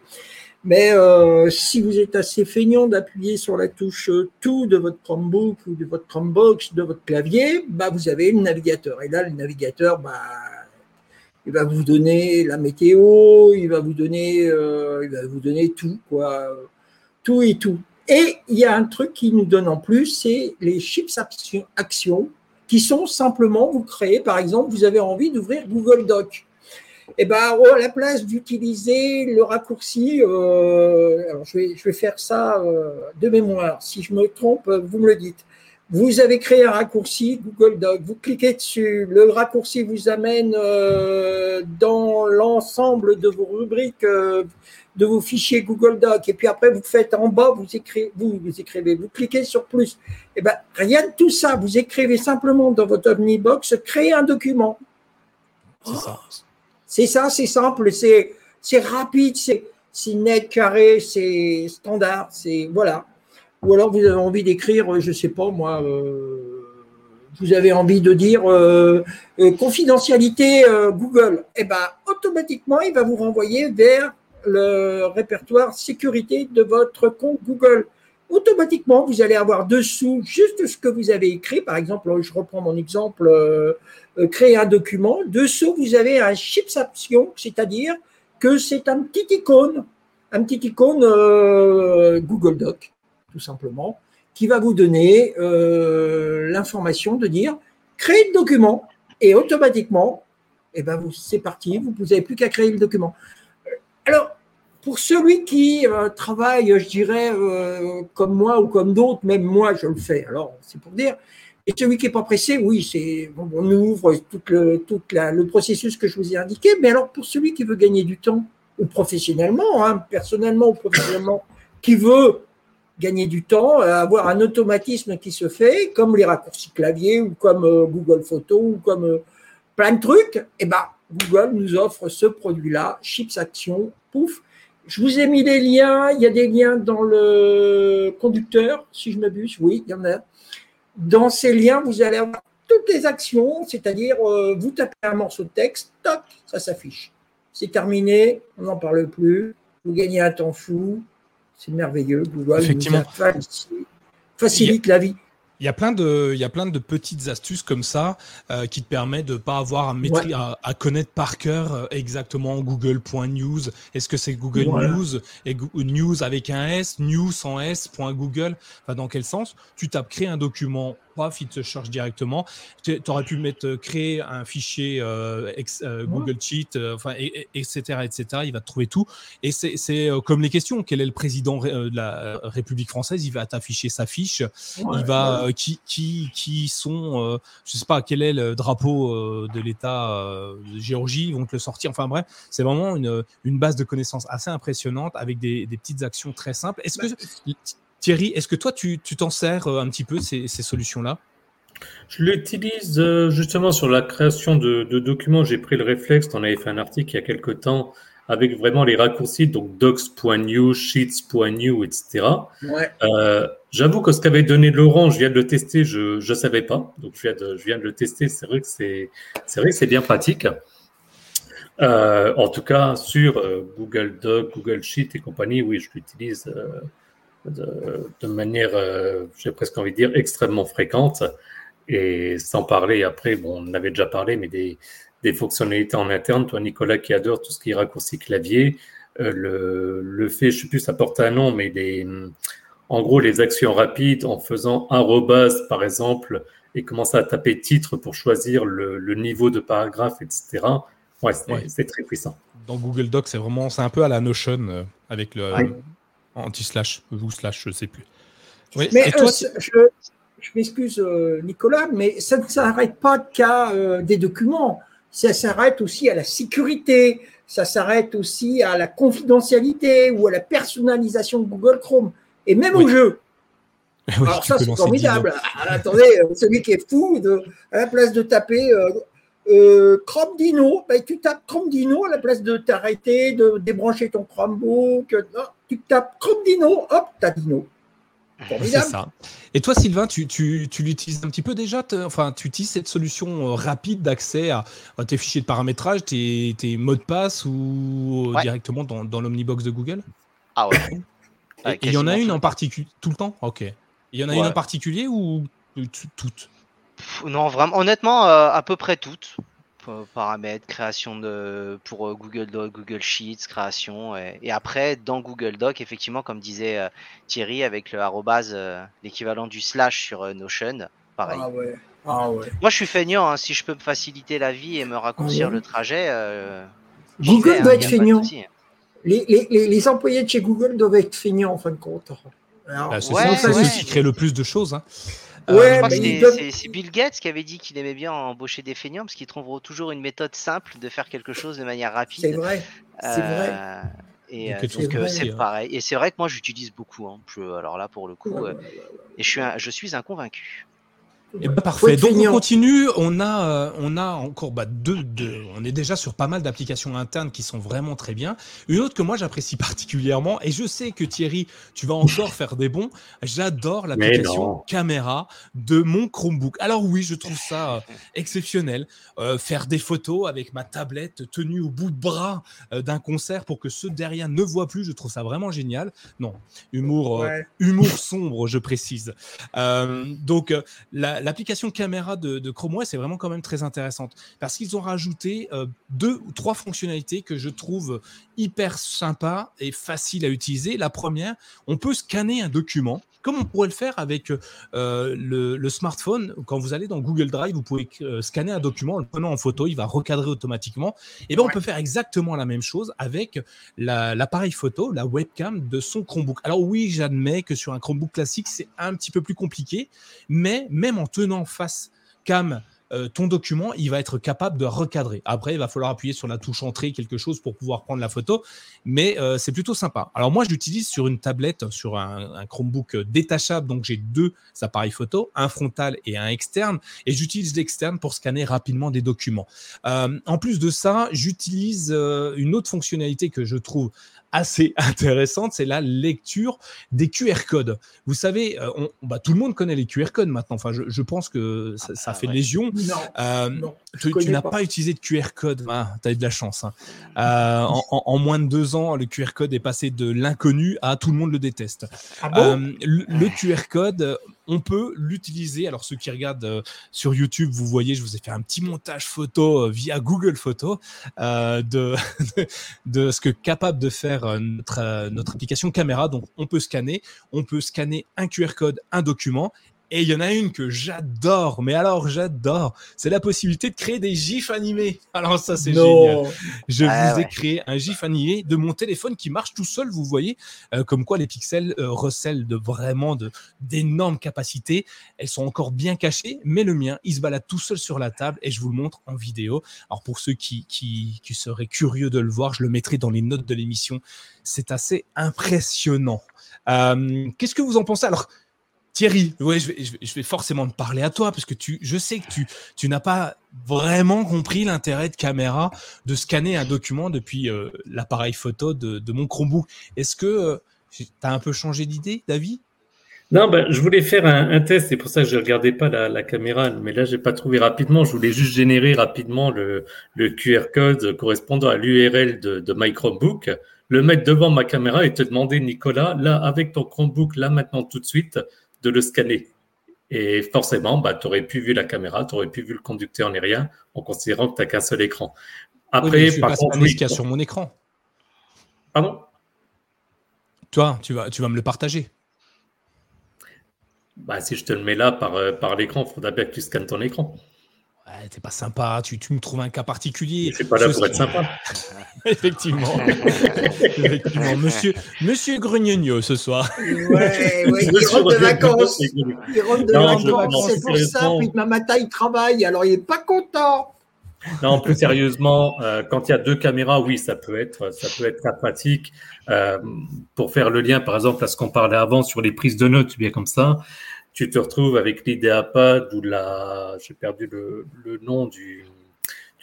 Mais euh, si vous êtes assez feignant d'appuyer sur la touche tout de votre Chromebook ou de votre Chromebox, de votre clavier, bah, vous avez le navigateur. Et là, le navigateur, bah, il va vous donner la météo, il va vous donner, euh, il va vous donner tout, quoi, tout et tout. Et il y a un truc qui nous donne en plus, c'est les chips actions qui sont simplement, vous créez, par exemple, vous avez envie d'ouvrir Google Doc eh ben, oh, à la place d'utiliser le raccourci, euh, alors je, vais, je vais faire ça euh, de mémoire. Si je me trompe, vous me le dites. Vous avez créé un raccourci Google Doc, vous cliquez dessus, le raccourci vous amène euh, dans l'ensemble de vos rubriques, de vos fichiers Google Doc, et puis après vous faites en bas, vous écrivez, vous, vous écrivez, vous cliquez sur plus. Eh ben, rien de tout ça, vous écrivez simplement dans votre Omnibox, créer un document. C'est ça. C'est ça, c'est simple, c'est rapide, c'est net, carré, c'est standard, c'est voilà. Ou alors vous avez envie d'écrire, je sais pas moi, euh, vous avez envie de dire euh, euh, confidentialité Google, et eh ben automatiquement il va vous renvoyer vers le répertoire sécurité de votre compte Google. Automatiquement, vous allez avoir dessous juste ce que vous avez écrit. Par exemple, je reprends mon exemple euh, créer un document. Dessous, vous avez un chipsaption, c'est-à-dire que c'est un petit icône, un petit icône euh, Google Doc, tout simplement, qui va vous donner euh, l'information de dire créer le document et automatiquement, eh ben c'est parti, vous n'avez plus qu'à créer le document. Alors, pour celui qui travaille, je dirais, comme moi ou comme d'autres, même moi, je le fais. Alors, c'est pour dire, Et celui qui n'est pas pressé, oui, c'est on ouvre tout, le, tout le processus que je vous ai indiqué. Mais alors, pour celui qui veut gagner du temps, ou professionnellement, hein, personnellement ou professionnellement, qui veut gagner du temps, euh, avoir un automatisme qui se fait, comme les raccourcis clavier ou comme euh, Google Photos ou comme euh, plein de trucs, et eh ben, Google nous offre ce produit-là, Chips Action, pouf. Je vous ai mis les liens, il y a des liens dans le conducteur, si je m'abuse, oui, il y en a. Dans ces liens, vous allez avoir toutes les actions, c'est-à-dire vous tapez un morceau de texte, toc, ça s'affiche. C'est terminé, on n'en parle plus, vous gagnez un temps fou, c'est merveilleux. Google Effectivement. facilite, la vie. Il y, a plein de, il y a plein de petites astuces comme ça euh, qui te permettent de pas avoir à, à, connaître par cœur euh, exactement google.news. Est-ce que c'est Google News et News avec un S, News sans S, .google? Enfin, Dans quel sens? Tu tapes créer un document il te cherche directement. Tu aurais pu mettre, euh, créer un fichier euh, euh, Google Sheet, enfin, etc., etc. Il va te trouver tout. Et c'est comme les questions. Quel est le président de la République française? Il va t'afficher sa fiche. il va qui, qui, qui sont, je sais pas, quel est le drapeau de l'État de Géorgie? Ils vont te le sortir. Enfin bref, c'est vraiment une, une base de connaissances assez impressionnante avec des, des petites actions très simples. Est-ce que bah, Thierry, est-ce que toi, tu t'en sers euh, un petit peu, ces, solutions-là? Je l'utilise euh, justement sur la création de, documents. J'ai pris le réflexe, tu en avais fait un article il y a quelques temps, avec vraiment les raccourcis, donc docs.new, sheets.new, etc. Euh, j'avoue que ce qu'avait donné Laurent, je viens de le tester, je ne savais pas. Donc, je viens de, je viens de le tester. C'est vrai que c'est vrai que c'est bien pratique. en tout cas, sur Google Doc, Google Sheet et compagnie, oui, je l'utilise de, manière, euh, j'ai presque envie de dire, extrêmement fréquente. Et sans parler, après, bon, on avait déjà parlé, mais des, des fonctionnalités en interne. Toi, Nicolas, qui adore tout ce qui est raccourci clavier, euh, le, le, fait, je ne sais plus, ça porte un nom, mais des, en gros, les actions rapides en faisant arrobas, par exemple, et commencer à taper titre pour choisir le, le niveau de paragraphe, etc. Ouais, c'est très puissant. Dans Google Docs, c'est vraiment, c'est un peu à la Notion euh, avec le, Anti-slash ou slash, je ne sais plus. mais euh, je, m'excuse, euh, Nicolas, mais ça ne s'arrête pas qu'à euh, des documents. Ça s'arrête aussi à la sécurité. Ça s'arrête aussi à la confidentialité ou à la personnalisation de Google Chrome. Et même au jeu. Alors ça, c'est formidable. Ah, attendez, celui qui est fou, de, à la place de taper euh, Chrome Dino, ben, tu tapes Chrome Dino à la place de t'arrêter, de débrancher ton Chromebook. Tu tapes Chrome Dino, hop, t'as Dino. C'est ça. Et toi, Sylvain, tu, tu, tu l'utilises un petit peu déjà Enfin, tu utilises cette solution euh, rapide d'accès à, tes fichiers de paramétrage, tes, tes mots de passe ou directement dans, dans l'Omnibox de Google? Ah ouais. il y en a une en particulier Tout le temps? Ok. Il y en a une en particulier ou toutes? Non, vraiment, honnêtement, euh, à peu près toutes. Paramètres, création de pour euh, Google Doc, Google Sheets, création et, après dans Google Doc, effectivement, comme disait euh, Thierry, avec le arrobase, l'équivalent du slash sur Notion, pareil. Ah ouais. Ah ouais. Moi, je suis feignant. Hein, si je peux me faciliter la vie et me raccourcir le trajet, Google doit être feignant. Les, les, les, employés de chez Google doivent être feignants en fin de compte. Bah, c'est ouais, ça, qui crée le plus de choses. Hein. Ouais, euh, c'est Bill Gates qui avait dit qu'il aimait bien embaucher des feignants parce qu'ils trouveront toujours une méthode simple de faire quelque chose de manière rapide. C'est vrai. C'est vrai. Euh, et euh, donc c'est pareil. Et c'est vrai que moi j'utilise beaucoup. Hein. alors là pour le coup, et je suis un, je suis un convaincu. Eh ben, parfait. Donc on continue. On a, euh, on a encore bah, deux, deux, On est déjà sur pas mal d'applications internes qui sont vraiment très bien. Une autre que moi j'apprécie particulièrement, et je sais que Thierry, tu vas encore faire des bons. J'adore l'application caméra de mon Chromebook. Alors oui, je trouve ça euh, exceptionnel. Euh, faire des photos avec ma tablette tenue au bout de bras d'un concert pour que ceux derrière ne voient plus, je trouve ça vraiment génial. Non, humour, humour sombre, je précise. donc la l'application caméra de, Chrome OS est vraiment quand même très intéressante parce qu'ils ont rajouté euh, deux ou trois fonctionnalités que je trouve hyper sympa et facile à utiliser. La première, on peut scanner un document comme on pourrait le faire avec euh, le, smartphone. Quand vous allez dans Google Drive, vous pouvez euh, scanner un document, le prenant en photo, il va recadrer automatiquement. Et bien, on peut faire exactement la même chose avec l'appareil photo, la webcam de son Chromebook. Alors oui, j'admets que sur un Chromebook classique, c'est un petit peu plus compliqué, mais même en tenant face cam euh, ton document, il va être capable de recadrer. Après, il va falloir appuyer sur la touche entrée, quelque chose pour pouvoir prendre la photo, mais euh, c'est plutôt sympa. Alors moi, je l'utilise sur une tablette, sur un, Chromebook détachable, donc j'ai deux appareils photo, un frontal et un externe, et j'utilise l'externe pour scanner rapidement des documents. Euh, en plus de ça, j'utilise une autre fonctionnalité que je trouve assez intéressante, c'est la lecture des QR codes. Vous savez, euh, on, bah, tout le monde connaît les QR codes maintenant. Enfin, je, pense que ça, ah, fait légion. Euh, tu, n'as pas. utilisé de QR code. Ah, tu as eu de la chance. Hein. Euh, en, moins de deux ans, le QR code est passé de l'inconnu à tout le monde le déteste. Ah le, QR code, on peut l'utiliser. Alors, ceux qui regardent euh, sur YouTube, vous voyez, je vous ai fait un petit montage photo euh, via Google Photos euh, de, ce que capable de faire notre application caméra. Donc, on peut scanner, on peut scanner un QR code, un document, et il y en a une que j'adore, mais alors j'adore, c'est la possibilité de créer des gifs animés. Alors ça c'est génial. Je ah vous ai créé un gif animé de mon téléphone qui marche tout seul, vous voyez, euh, comme quoi les pixels euh, recèlent de vraiment de d'énormes capacités. Elles sont encore bien cachées, mais le mien, il se balade tout seul sur la table et je vous le montre en vidéo. Alors pour ceux qui, qui, qui seraient curieux de le voir, je le mettrai dans les notes de l'émission. C'est assez impressionnant. Euh, qu'est-ce que vous en pensez? Alors Thierry, ouais, je, vais, forcément te parler à toi parce que je sais que tu, n'as pas vraiment compris l'intérêt de caméra de scanner un document depuis euh, l'appareil photo de, mon Chromebook. Est-ce que euh, tu as un peu changé d'idée, David? Non, ben, je voulais faire un, test, c'est pour ça que je ne regardais pas la, caméra, mais là, je n'ai pas trouvé rapidement. Je voulais juste générer rapidement le, QR code correspondant à l'URL de, de My Chromebook, le mettre devant ma caméra et te demander, Nicolas, là, avec ton Chromebook, là, maintenant, tout de suite, de le scanner. Et forcément, bah, tu aurais pu vu la caméra, tu aurais pu vu le conducteur aérien en considérant que tu n'as qu'un seul écran. Après, par contre, ce qu'il y a sur mon écran. Pardon? Toi, tu vas, tu vas me le partager. Bah, si je te le mets là par, euh, par l'écran, il faudra bien que tu scannes ton écran. Ouais, t'es pas sympa, tu, tu, me trouves un cas particulier. Je suis pas là pour être sympa. Effectivement. Effectivement. Monsieur, Monsieur Grugnogno ce soir. Ouais, ouais il rentre de vacances. Il rentre de vacances, c'est pour ça. Puis ma matin, il travaille, alors il est pas content. Non, plus sérieusement, euh, quand il y a deux caméras, oui, ça peut être, ça peut être très pratique. Euh, pour faire le lien, par exemple, à ce qu'on parlait avant sur les prises de notes, bien comme ça, tu te retrouves avec l'IdeaPad ou la, j'ai perdu le, nom du,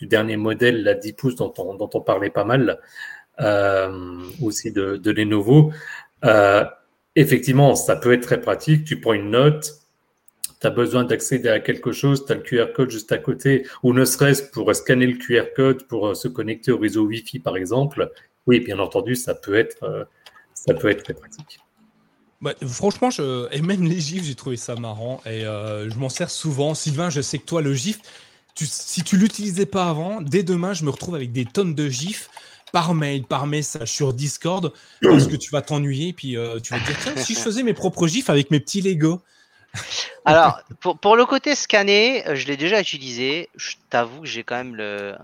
dernier modèle, la 10 pouces dont on, dont on parlait pas mal, euh, aussi de, de Lenovo. Euh, effectivement, ça peut être très pratique. Tu prends une note, tu as besoin d'accéder à quelque chose, tu as le QR code juste à côté, ou ne serait-ce pour scanner le QR code pour euh, se connecter au réseau Wi-Fi, par exemple. Oui, bien entendu, ça peut être, ça peut être très pratique. Bah, franchement, je... et même les gifs, j'ai trouvé ça marrant et euh, je m'en sers souvent. Sylvain, je sais que toi, le gif, si tu l'utilisais pas avant, dès demain, je me retrouve avec des tonnes de gifs par mail, par message, sur Discord, parce que tu vas t'ennuyer, puis euh, tu vas te dire, tiens, si je faisais mes propres gifs avec mes petits Lego? Alors, pour, le côté scanner, euh, je l'ai déjà utilisé. Je t'avoue que j'ai quand même le,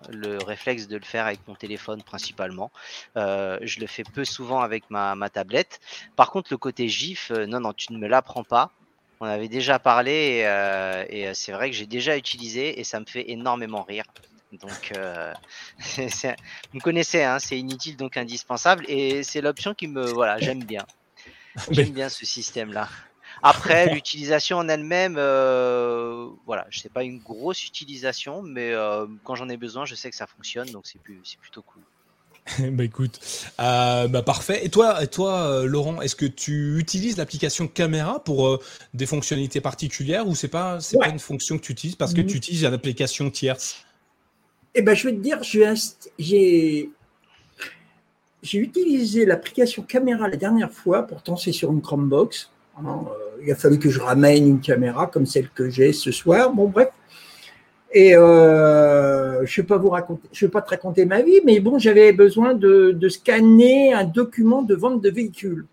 réflexe de le faire avec mon téléphone principalement. Euh, je le fais peu souvent avec ma, tablette. Par contre, le côté GIF, euh, non, non, tu ne me l'apprends pas. On avait déjà parlé et, c'est vrai que j'ai déjà utilisé et ça me fait énormément rire. Donc, vous me connaissez, hein, c'est inutile donc indispensable et c'est l'option qui me, voilà, j'aime bien. J'aime bien ce système-là. Après, l'utilisation en elle-même, euh, voilà, je sais pas une grosse utilisation, mais euh, quand j'en ai besoin, je sais que ça fonctionne, donc c'est plutôt cool. bah écoute, euh, bah parfait. Et toi, et toi Laurent, est-ce que tu utilises l'application caméra pour des fonctionnalités particulières ou c'est pas c'est pas une fonction que tu utilises parce que tu utilises une application tierce? Eh ben, je vais te dire, j'ai j'ai utilisé l'application caméra la dernière fois. Pourtant, c'est sur une Chromebox. Hein, il a fallu que je ramène une caméra comme celle que j'ai ce soir. Bon, bref. Et euh, je ne vais pas vous raconter, je vais pas te raconter ma vie, mais bon, j'avais besoin de, scanner un document de vente de véhicule.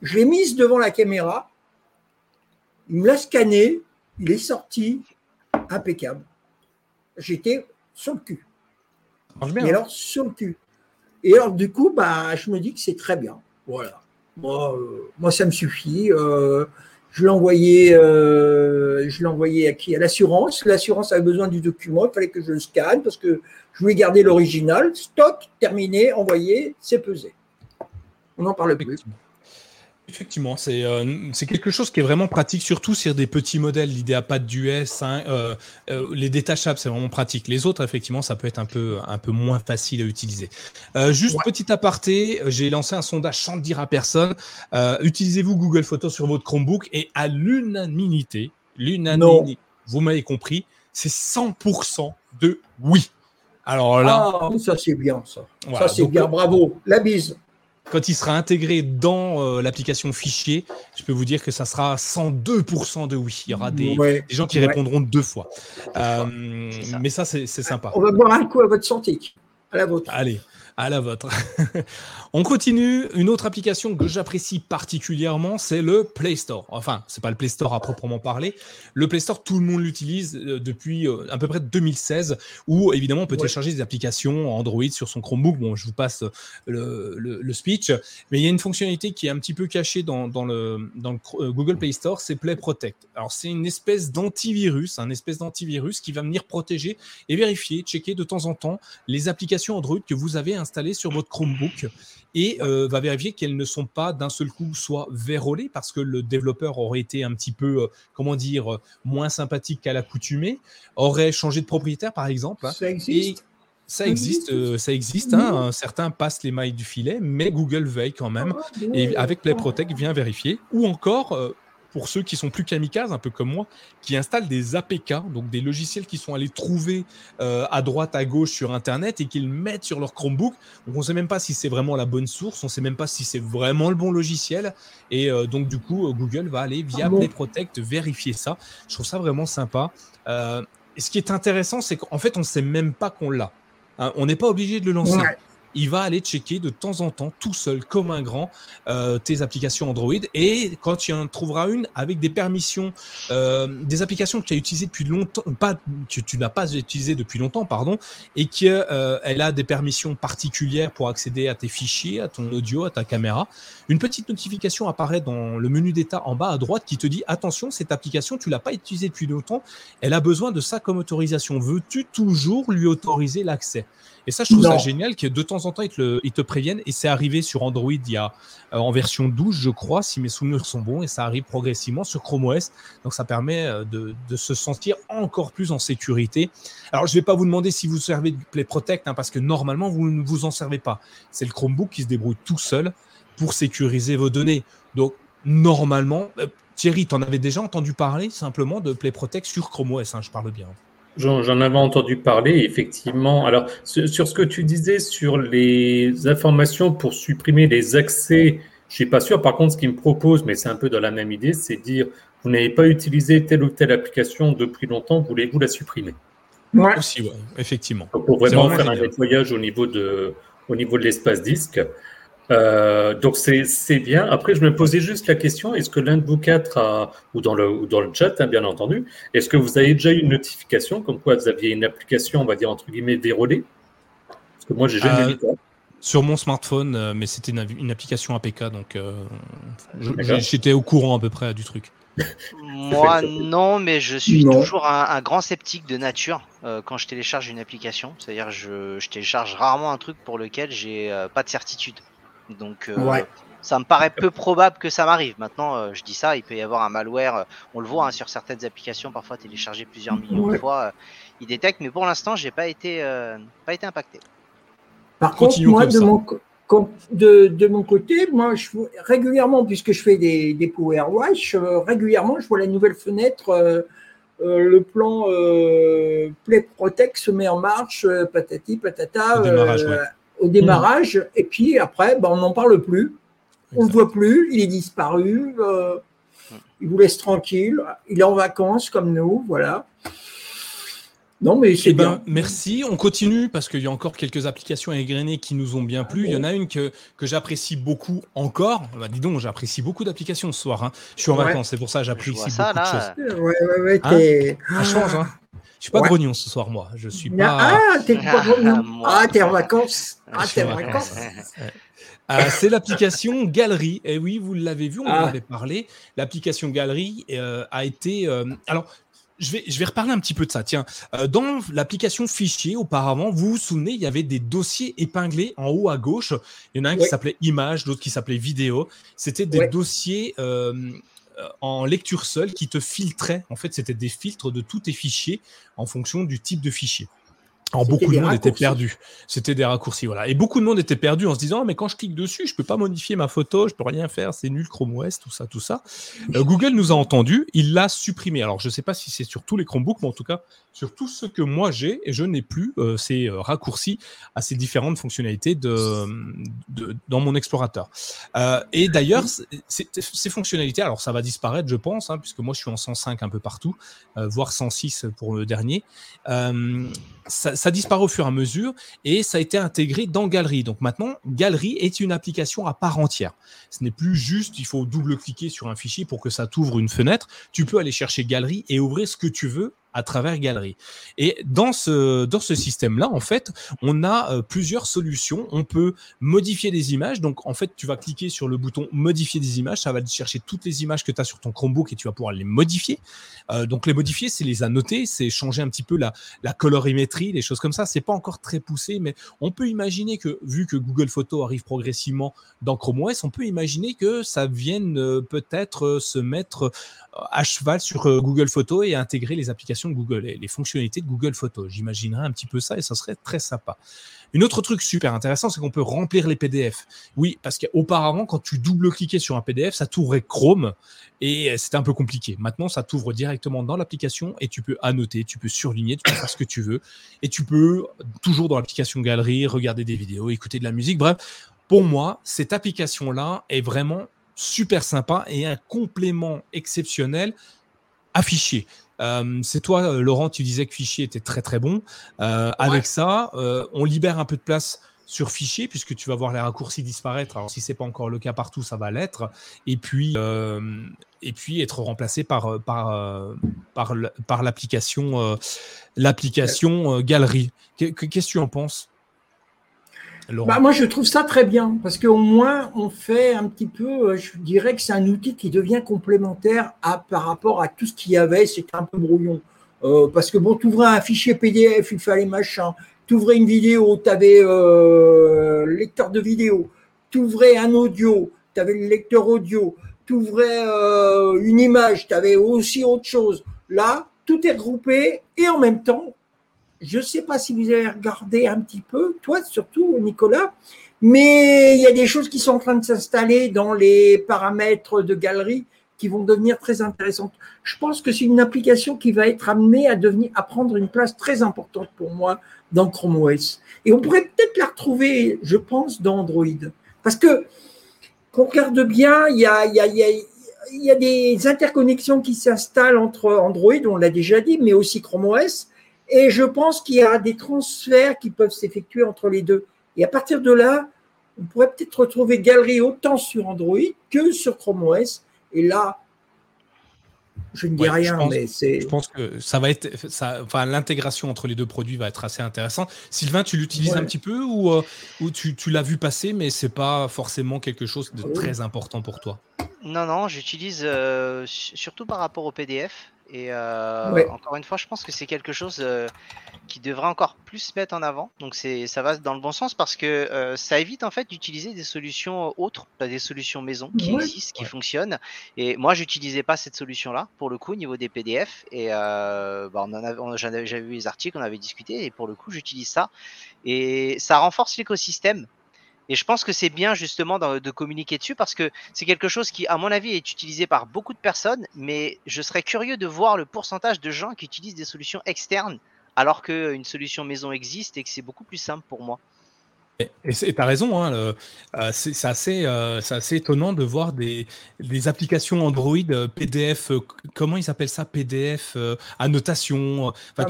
Je l'ai mise devant la caméra Il me l'a scanné, il est sorti, impeccable. J'étais sur le cul. Et hein. alors, sur le cul. Et alors, du coup, bah, je me dis que c'est très bien. Voilà. Moi, euh, moi ça me suffit. Euh, je envoyé, euh, je envoyé à qui? À l'assurance. L'assurance avait besoin du document. Il fallait que je le scanne parce que je voulais garder l'original. Stock, terminé, envoyé, c'est pesé. On n'en parle plus. Effectivement, euh, c'est quelque chose qui est vraiment pratique, surtout sur des petits modèles. L'idée pas d'US, hein, euh, euh, les détachables, c'est vraiment pratique. Les autres, effectivement, ça peut être un peu, un peu moins facile à utiliser. juste petit aparté, j'ai lancé un sondage sans le dire à personne. Utilisez-vous Google Photos sur votre Chromebook et à l'unanimité, l'unanimité, vous m'avez compris, c'est 100% de oui. Alors là, ah, ça c'est bien, ça. ça c'est bien, bravo. La bise quand il sera intégré dans euh, l'application fichier, je peux vous dire que ça sera 102% de oui. Il y aura des, gens qui répondront deux fois. Euh, mais ça, c'est sympa. On va boire un coup à votre santé, à la vôtre. Allez à la vôtre. On continue. Une autre application que j'apprécie particulièrement, c'est le Play Store. Enfin, c'est pas le Play Store à proprement parler. Le Play Store, tout le monde l'utilise euh, depuis euh, à peu près 2016, où évidemment on peut télécharger des applications Android sur son Chromebook. Bon, je vous passe le, speech, mais il y a une fonctionnalité qui est un petit peu cachée dans, le, dans le euh, Google Play Store, c'est Play Protect. Alors, c'est une espèce d'antivirus, un espèce d'antivirus qui va venir protéger et vérifier, checker de temps en temps les applications Android que vous avez sur votre Chromebook et euh, va vérifier qu'elles ne sont pas d'un seul coup soit vérolées parce que le développeur aurait été un petit peu, euh, comment dire, moins sympathique qu'à l'accoutumée, aurait changé de propriétaire par exemple. Hein. Ça existe. ça existe, euh, ça existe. Hein. certains passent les mailles du filet, mais Google veille quand même. Ah, et avec Play Protect, vient vérifier. Ou encore, pour ceux qui sont plus kamikazes, un peu comme moi, qui installent des APK, donc des logiciels qui sont allés trouver euh, à droite, à gauche sur Internet et qu'ils mettent sur leur Chromebook. Donc on ne sait même pas si c'est vraiment la bonne source, on ne sait même pas si c'est vraiment le bon logiciel. Et euh, donc du coup, Google va aller via Play Protect vérifier ça. Je trouve ça vraiment sympa. Euh, et ce qui est intéressant, c'est qu'en fait, on ne sait même pas qu'on l'a. Hein, on n'est pas obligé de le lancer il va aller checker de temps en temps, tout seul, comme un grand, euh, tes applications Android. Et quand tu en trouveras une avec des permissions, euh, des applications que tu as utilisées depuis longtemps, pas, que tu n'as pas utilisées depuis longtemps, pardon, et qu'elle euh, a des permissions particulières pour accéder à tes fichiers, à ton audio, à ta caméra, une petite notification apparaît dans le menu d'état en bas à droite qui te dit attention, cette application, tu l'as pas utilisée depuis longtemps, elle a besoin de ça comme autorisation. Veux-tu toujours lui autoriser l'accès? Et ça, je trouve ça génial que de temps en temps, ils te, préviennent. Et c'est arrivé sur Android il y a, euh, en version 12, je crois, si mes souvenirs sont bons. Et ça arrive progressivement sur Chrome OS. Donc, ça permet euh, de, se sentir encore plus en sécurité. Alors, je ne vais pas vous demander si vous servez du Play Protect, hein, parce que normalement, vous ne vous en servez pas. C'est le Chromebook qui se débrouille tout seul pour sécuriser vos données. Donc, normalement, euh, Thierry, tu en avais déjà entendu parler simplement de Play Protect sur Chrome OS, hein, je parle bien. J'en avais entendu parler, effectivement. Alors, sur ce que tu disais sur les informations pour supprimer les accès, je suis pas sûr. Par contre, ce qu'il me propose, mais c'est un peu dans la même idée, c'est dire vous n'avez pas utilisé telle ou telle application depuis longtemps, voulez-vous la supprimer? Ouais. Aussi, ouais, effectivement. Pour vraiment faire un nettoyage au niveau de, au niveau de l'espace disque. Euh, donc c'est bien. Après, je me posais juste la question est-ce que l'un de vous quatre a, ou dans le, ou dans le chat, hein, bien entendu, est-ce que vous avez déjà eu une notification comme quoi vous aviez une application, on va dire entre guillemets, vérolée? Parce que moi, j'ai jamais vu ça. Sur mon smartphone, euh, mais c'était une, application APK, donc euh, j'étais au courant à peu près du truc. Moi, non, mais je suis toujours un, grand sceptique de nature quand je télécharge une application. C'est-à-dire, je, je télécharge rarement un truc pour lequel j'ai pas de certitude. Donc euh, ça me paraît peu probable que ça m'arrive. Maintenant, euh, je dis ça, il peut y avoir un malware, euh, on le voit hein, sur certaines applications, parfois téléchargé plusieurs millions de fois, il détecte, mais pour l'instant, j'ai pas été pas été impacté. Par contre, moi, de mon, de, de, mon, côté, moi, je, régulièrement, puisque je fais des, des Power Wash, régulièrement, je vois la nouvelle fenêtre. le plan Play Protect se met en marche, patati patata au démarrage, et puis après, ben, on n'en parle plus. On ne voit plus, il est disparu, euh, il vous laisse tranquille, il est en vacances comme nous, voilà. Non, mais c'est Eh ben, bien. merci. On continue parce qu'il y a encore quelques applications égrenées qui nous ont bien plu. Il y en a une que, que j'apprécie beaucoup encore. Bah, dis donc, j'apprécie beaucoup d'applications ce soir. hein. Je suis en Ouais. vacances, c'est pour ça que j'apprécie beaucoup ça de choses. Ouais, ouais, ouais, Hein t'es. Ça change, hein. Je suis pas Ouais. grognon ce soir, moi. Je suis pas. Ah, t'es pas Ah, grognon. Ah, t'es en vacances. Ah, t'es en en vacances. vacances. Euh, c'est l'application Galerie. Et oui, vous l'avez vu, on en Ah. avait parlé. L'application Galerie euh, a été. euh, alors, je vais, je vais reparler un petit peu de ça. Tiens, euh, dans l'application Fichier, auparavant, vous vous souvenez, il y avait des dossiers épinglés en haut à gauche. Il y en a un qui s'appelait Images, l'autre qui s'appelait Vidéo. C'était des Ouais. dossiers. euh, en lecture seule qui te filtraient. En fait, c'était des filtres de tous tes fichiers en fonction du type de fichier. Alors, beaucoup de monde était perdu. C'était des raccourcis, voilà. Et beaucoup de monde était perdu en se disant, Ah, mais quand je clique dessus, je peux pas modifier ma photo, je peux rien faire, c'est nul Chrome OS, tout ça, tout ça. Euh, Google nous a entendu, il l'a supprimé. Alors, je sais pas si c'est sur tous les Chromebooks, mais en tout cas, sur tous ceux que moi j'ai, et je n'ai plus euh, ces euh, raccourcis à ces différentes fonctionnalités dans mon explorateur. Euh, et d'ailleurs, ces fonctionnalités, alors ça va disparaître, je pense, hein, puisque moi je suis en 105 un peu partout, voire 106 pour le dernier. Ça, ça disparaît au fur et à mesure et ça a été intégré dans Galerie. Donc maintenant, Galerie est une application à part entière. Ce n'est plus juste, il faut double-cliquer sur un fichier pour que ça t'ouvre une fenêtre. Tu peux aller chercher Galerie et ouvrir ce que tu veux à travers Galerie. Et dans ce, dans ce système-là, en fait, on a euh, plusieurs solutions. On peut modifier des images. Donc, en fait, tu vas cliquer sur le bouton modifier des images. Ça va chercher toutes les images que tu as sur ton Chromebook et tu vas pouvoir les modifier. Euh, donc, les modifier, c'est les annoter, c'est changer un petit peu la, la colorimétrie, les choses comme ça. C'est pas encore très poussé, mais on peut imaginer que, vu que Google Photos arrive progressivement dans Chrome OS, on peut imaginer que ça vienne euh, peut-être se mettre à cheval sur Google Photos et intégrer les applications Google et les fonctionnalités de Google Photos. J'imaginerais un petit peu ça et ça serait très sympa. Une autre truc super intéressant, c'est qu'on peut remplir les PDF. Oui, parce qu'auparavant, quand tu double-cliquais sur un PDF, ça t'ouvrait Chrome et euh, c'était un peu compliqué. Maintenant, ça t'ouvre directement dans l'application et tu peux annoter, tu peux surligner, tu peux faire ce que tu veux et tu peux toujours dans l'application Galerie regarder des vidéos, écouter de la musique. Bref, pour moi, cette application-là est vraiment super sympa et un complément exceptionnel Fichier. Euh, c'est toi, euh, Laurent, tu disais que Fichier était très très bon. Euh, Avec ça, euh, on libère un peu de place sur Fichier puisque tu vas voir les raccourcis disparaître. Alors si c'est pas encore le cas partout, ça va l'être. Et puis et puis être remplacé par par par, par l'application l'application Galerie. Qu'est- Qu'est-ce que tu en penses, Bah, moi, je trouve ça très bien parce qu'au moins, on fait un petit peu, euh, je dirais que c'est un outil qui devient complémentaire à, par rapport à tout ce qu'il y avait. C'était un peu brouillon. Euh, parce que bon, tu ouvrais un fichier PDF, il fallait machin. Tu ouvrais une vidéo, tu avais euh, le lecteur de vidéo. Tu ouvrais un audio, tu avais le lecteur audio. Tu ouvrais euh, une image, tu avais aussi autre chose. Là, tout est regroupé et en même temps, je ne sais pas si vous avez regardé un petit peu, toi surtout, Nicolas, mais il y a des choses qui sont en train de s'installer dans les paramètres de galerie qui vont devenir très intéressantes. Je pense que c'est une application qui va être amenée à devenir, à prendre une place très importante pour moi dans Chrome OS. Et on pourrait peut-être la retrouver, je pense, dans Android. Parce que, qu'on regarde bien, il y a, des interconnexions qui s'installent entre Android, on l'a déjà dit, mais aussi Chrome OS. Et je pense qu'il y a des transferts qui peuvent s'effectuer entre les deux. Et à partir de là, on pourrait peut-être retrouver Galerie autant sur Android que sur Chrome OS. Et là, je ne dis Ouais, rien, pense- mais c'est. Je pense que ça va être, ça, enfin, l'intégration entre les deux produits va être assez intéressante. Sylvain, tu l'utilises Ouais. un petit peu ou, euh, ou tu, tu l'as vu passer, mais c'est pas forcément quelque chose de très important pour toi? Non, non, j'utilise euh, su- surtout par rapport au PDF. Et euh, Ouais. encore une fois, je pense que c'est quelque chose euh, qui devrait encore plus se mettre en avant. Donc c'est, ça va dans le bon sens parce que euh, ça évite en fait d'utiliser des solutions autres, des solutions maison qui Ouais. existent, qui Ouais. fonctionnent. Et moi, j'utilisais pas cette solution-là pour le coup au niveau des PDF. Et euh, bah, on en avait, j'avais vu les articles, on avait discuté. Et pour le coup, j'utilise ça. Et ça renforce l'écosystème. Et je pense que c'est bien justement de, communiquer dessus parce que c'est quelque chose qui, à mon avis, est utilisé par beaucoup de personnes, mais je serais curieux de voir le pourcentage de gens qui utilisent des solutions externes alors qu'une solution maison existe et que c'est beaucoup plus simple pour moi. Et tu as raison, hein, euh, c'est assez, euh, assez, étonnant de voir des, des applications Android PDF, comment ils appellent ça PDF, annotation. Ah,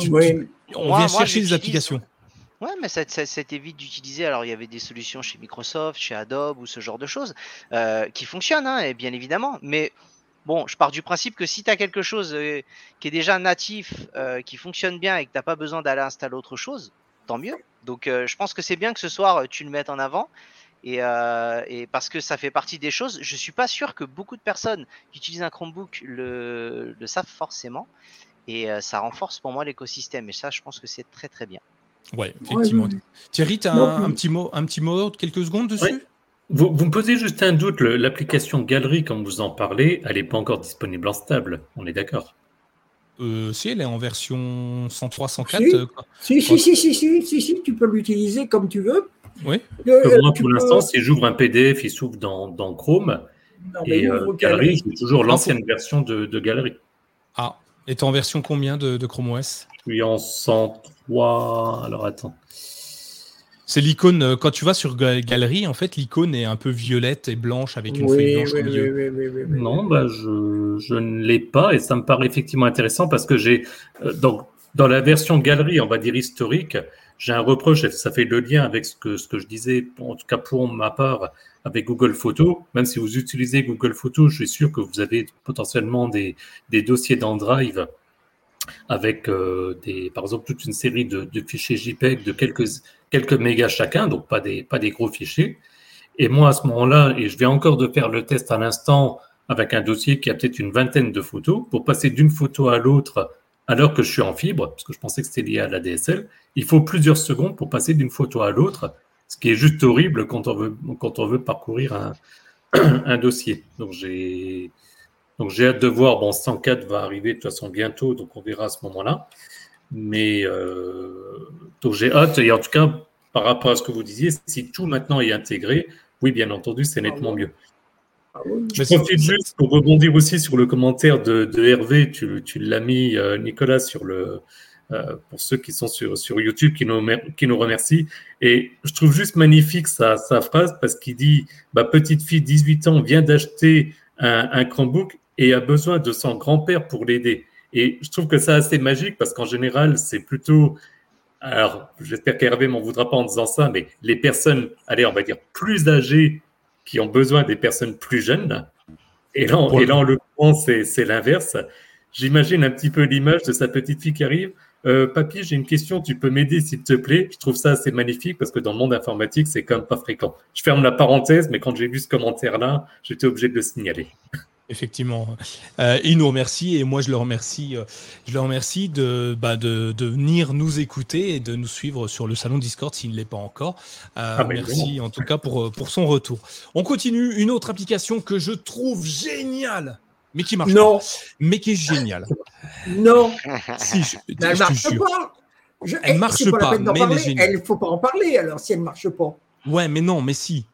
on vient chercher des applications. Ouais, mais ça, ça, évite d'utiliser. Alors, il y avait des solutions chez Microsoft, chez Adobe ou ce genre de choses qui fonctionnent, hein, et bien évidemment. Mais bon, je pars du principe que si tu as quelque chose qui est déjà natif, qui fonctionne bien et que tu n'as pas besoin d'aller installer autre chose, tant mieux. Donc euh, je pense que c'est bien que ce soir euh, tu le mettes en avant. Euh, et, parce que ça fait partie des choses, je suis pas sûr que beaucoup de personnes qui utilisent un Chromebook le, savent forcément. Et ça renforce pour moi l'écosystème. Et ça, je pense que c'est très très bien. Ouais, effectivement. Thierry, tu as un, petit mot, un petit mot, quelques secondes dessus vous, vous, me posez juste un doute. L'application Galerie, comme vous en parlez, elle n'est pas encore disponible en stable. On est d'accord? Euh, si, elle est en version 103, 104. Si, si, si, si, si, si, si, tu peux l'utiliser comme tu veux. Oui. Euh, moi, pour l'instant, si j'ouvre un PDF, il s'ouvre dans, dans, Chrome. et euh, Galerie, c'est toujours l'ancienne version de, de, Galerie. Ah, et tu en version combien de, de Chrome OS suis en 103. Alors attends. C'est l'icône, euh, quand tu vas sur Galerie, en fait, l'icône est un peu violette et blanche avec une feuille blanche au milieu. non, bah, je, je ne l'ai pas et ça me paraît effectivement intéressant parce que j'ai, euh, donc, dans la version Galerie, on va dire historique, j'ai un reproche, et ça fait le lien avec ce que, ce que je disais, en tout cas pour ma part, avec Google Photos. Même si vous utilisez Google Photos, je suis sûr que vous avez potentiellement des, des dossiers dans Drive avec euh, des, par exemple toute une série de, fichiers JPEG de quelques, quelques mégas chacun, donc pas des, pas des gros fichiers. Et moi, à ce moment-là, et je viens encore de faire le test à l'instant avec un dossier qui a peut-être une vingtaine de photos, pour passer d'une photo à l'autre alors que je suis en fibre, parce que je pensais que c'était lié à la DSL, il faut plusieurs secondes pour passer d'une photo à l'autre, ce qui est juste horrible quand on veut, quand on veut parcourir un, un dossier. Donc j'ai donc j'ai hâte de voir. Bon, 104 va arriver de toute façon bientôt, donc on verra à ce moment-là. Mais euh, donc j'ai hâte. Et en tout cas, par rapport à ce que vous disiez, si tout maintenant est intégré, oui, bien entendu, c'est nettement mieux. Ah Je profite juste pour rebondir aussi sur le commentaire de, Hervé. Tu, tu l'as mis, euh, Nicolas, sur le, euh, pour ceux qui sont sur, sur YouTube, qui nous, qui nous remercient. Et je trouve juste magnifique sa, sa phrase parce qu'il dit Ma petite fille, 18 ans, vient d'acheter un, un Chromebook et a besoin de son grand-père pour l'aider. Et je trouve que c'est assez magique parce qu'en général, c'est plutôt. Alors, j'espère qu'Hervé m'en voudra pas en disant ça, mais les personnes, allez, on va dire plus âgées qui ont besoin des personnes plus jeunes. Et là, et là en l'occurrence, c'est l'inverse. J'imagine un petit peu l'image de sa petite fille qui arrive. Euh, papy, j'ai une question, tu peux m'aider s'il te plaît? Je trouve ça assez magnifique parce que dans le monde informatique, c'est quand même pas fréquent. Je ferme la parenthèse, mais quand j'ai vu ce commentaire-là, j'étais obligé de le signaler. Effectivement. Euh, il nous remercie et moi je le remercie, euh, je le remercie de, bah, de, de, venir nous écouter et de nous suivre sur le salon Discord s'il ne l'est pas encore. Euh, ah, merci en tout cas pour, pour son retour. On continue. Une autre application que je trouve géniale, mais qui marche non. pas, mais qui est géniale. Non. Si, je, elle marche pas. elle elle marche pas, mais elle. Il faut pas en parler alors si elle marche pas. Ouais, mais non, mais si.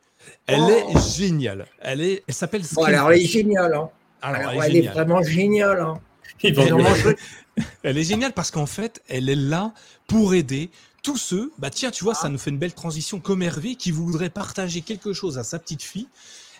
Elle est géniale. Elle, est, elle s'appelle bon, alors, elle est géniale. Hein. Alors, elle, est vraiment géniale. Hein. elle est géniale parce qu'en fait, elle est là pour aider tous ceux. Bah tiens, tu vois, ça nous fait une belle transition comme Hervé qui voudrait partager quelque chose à sa petite fille,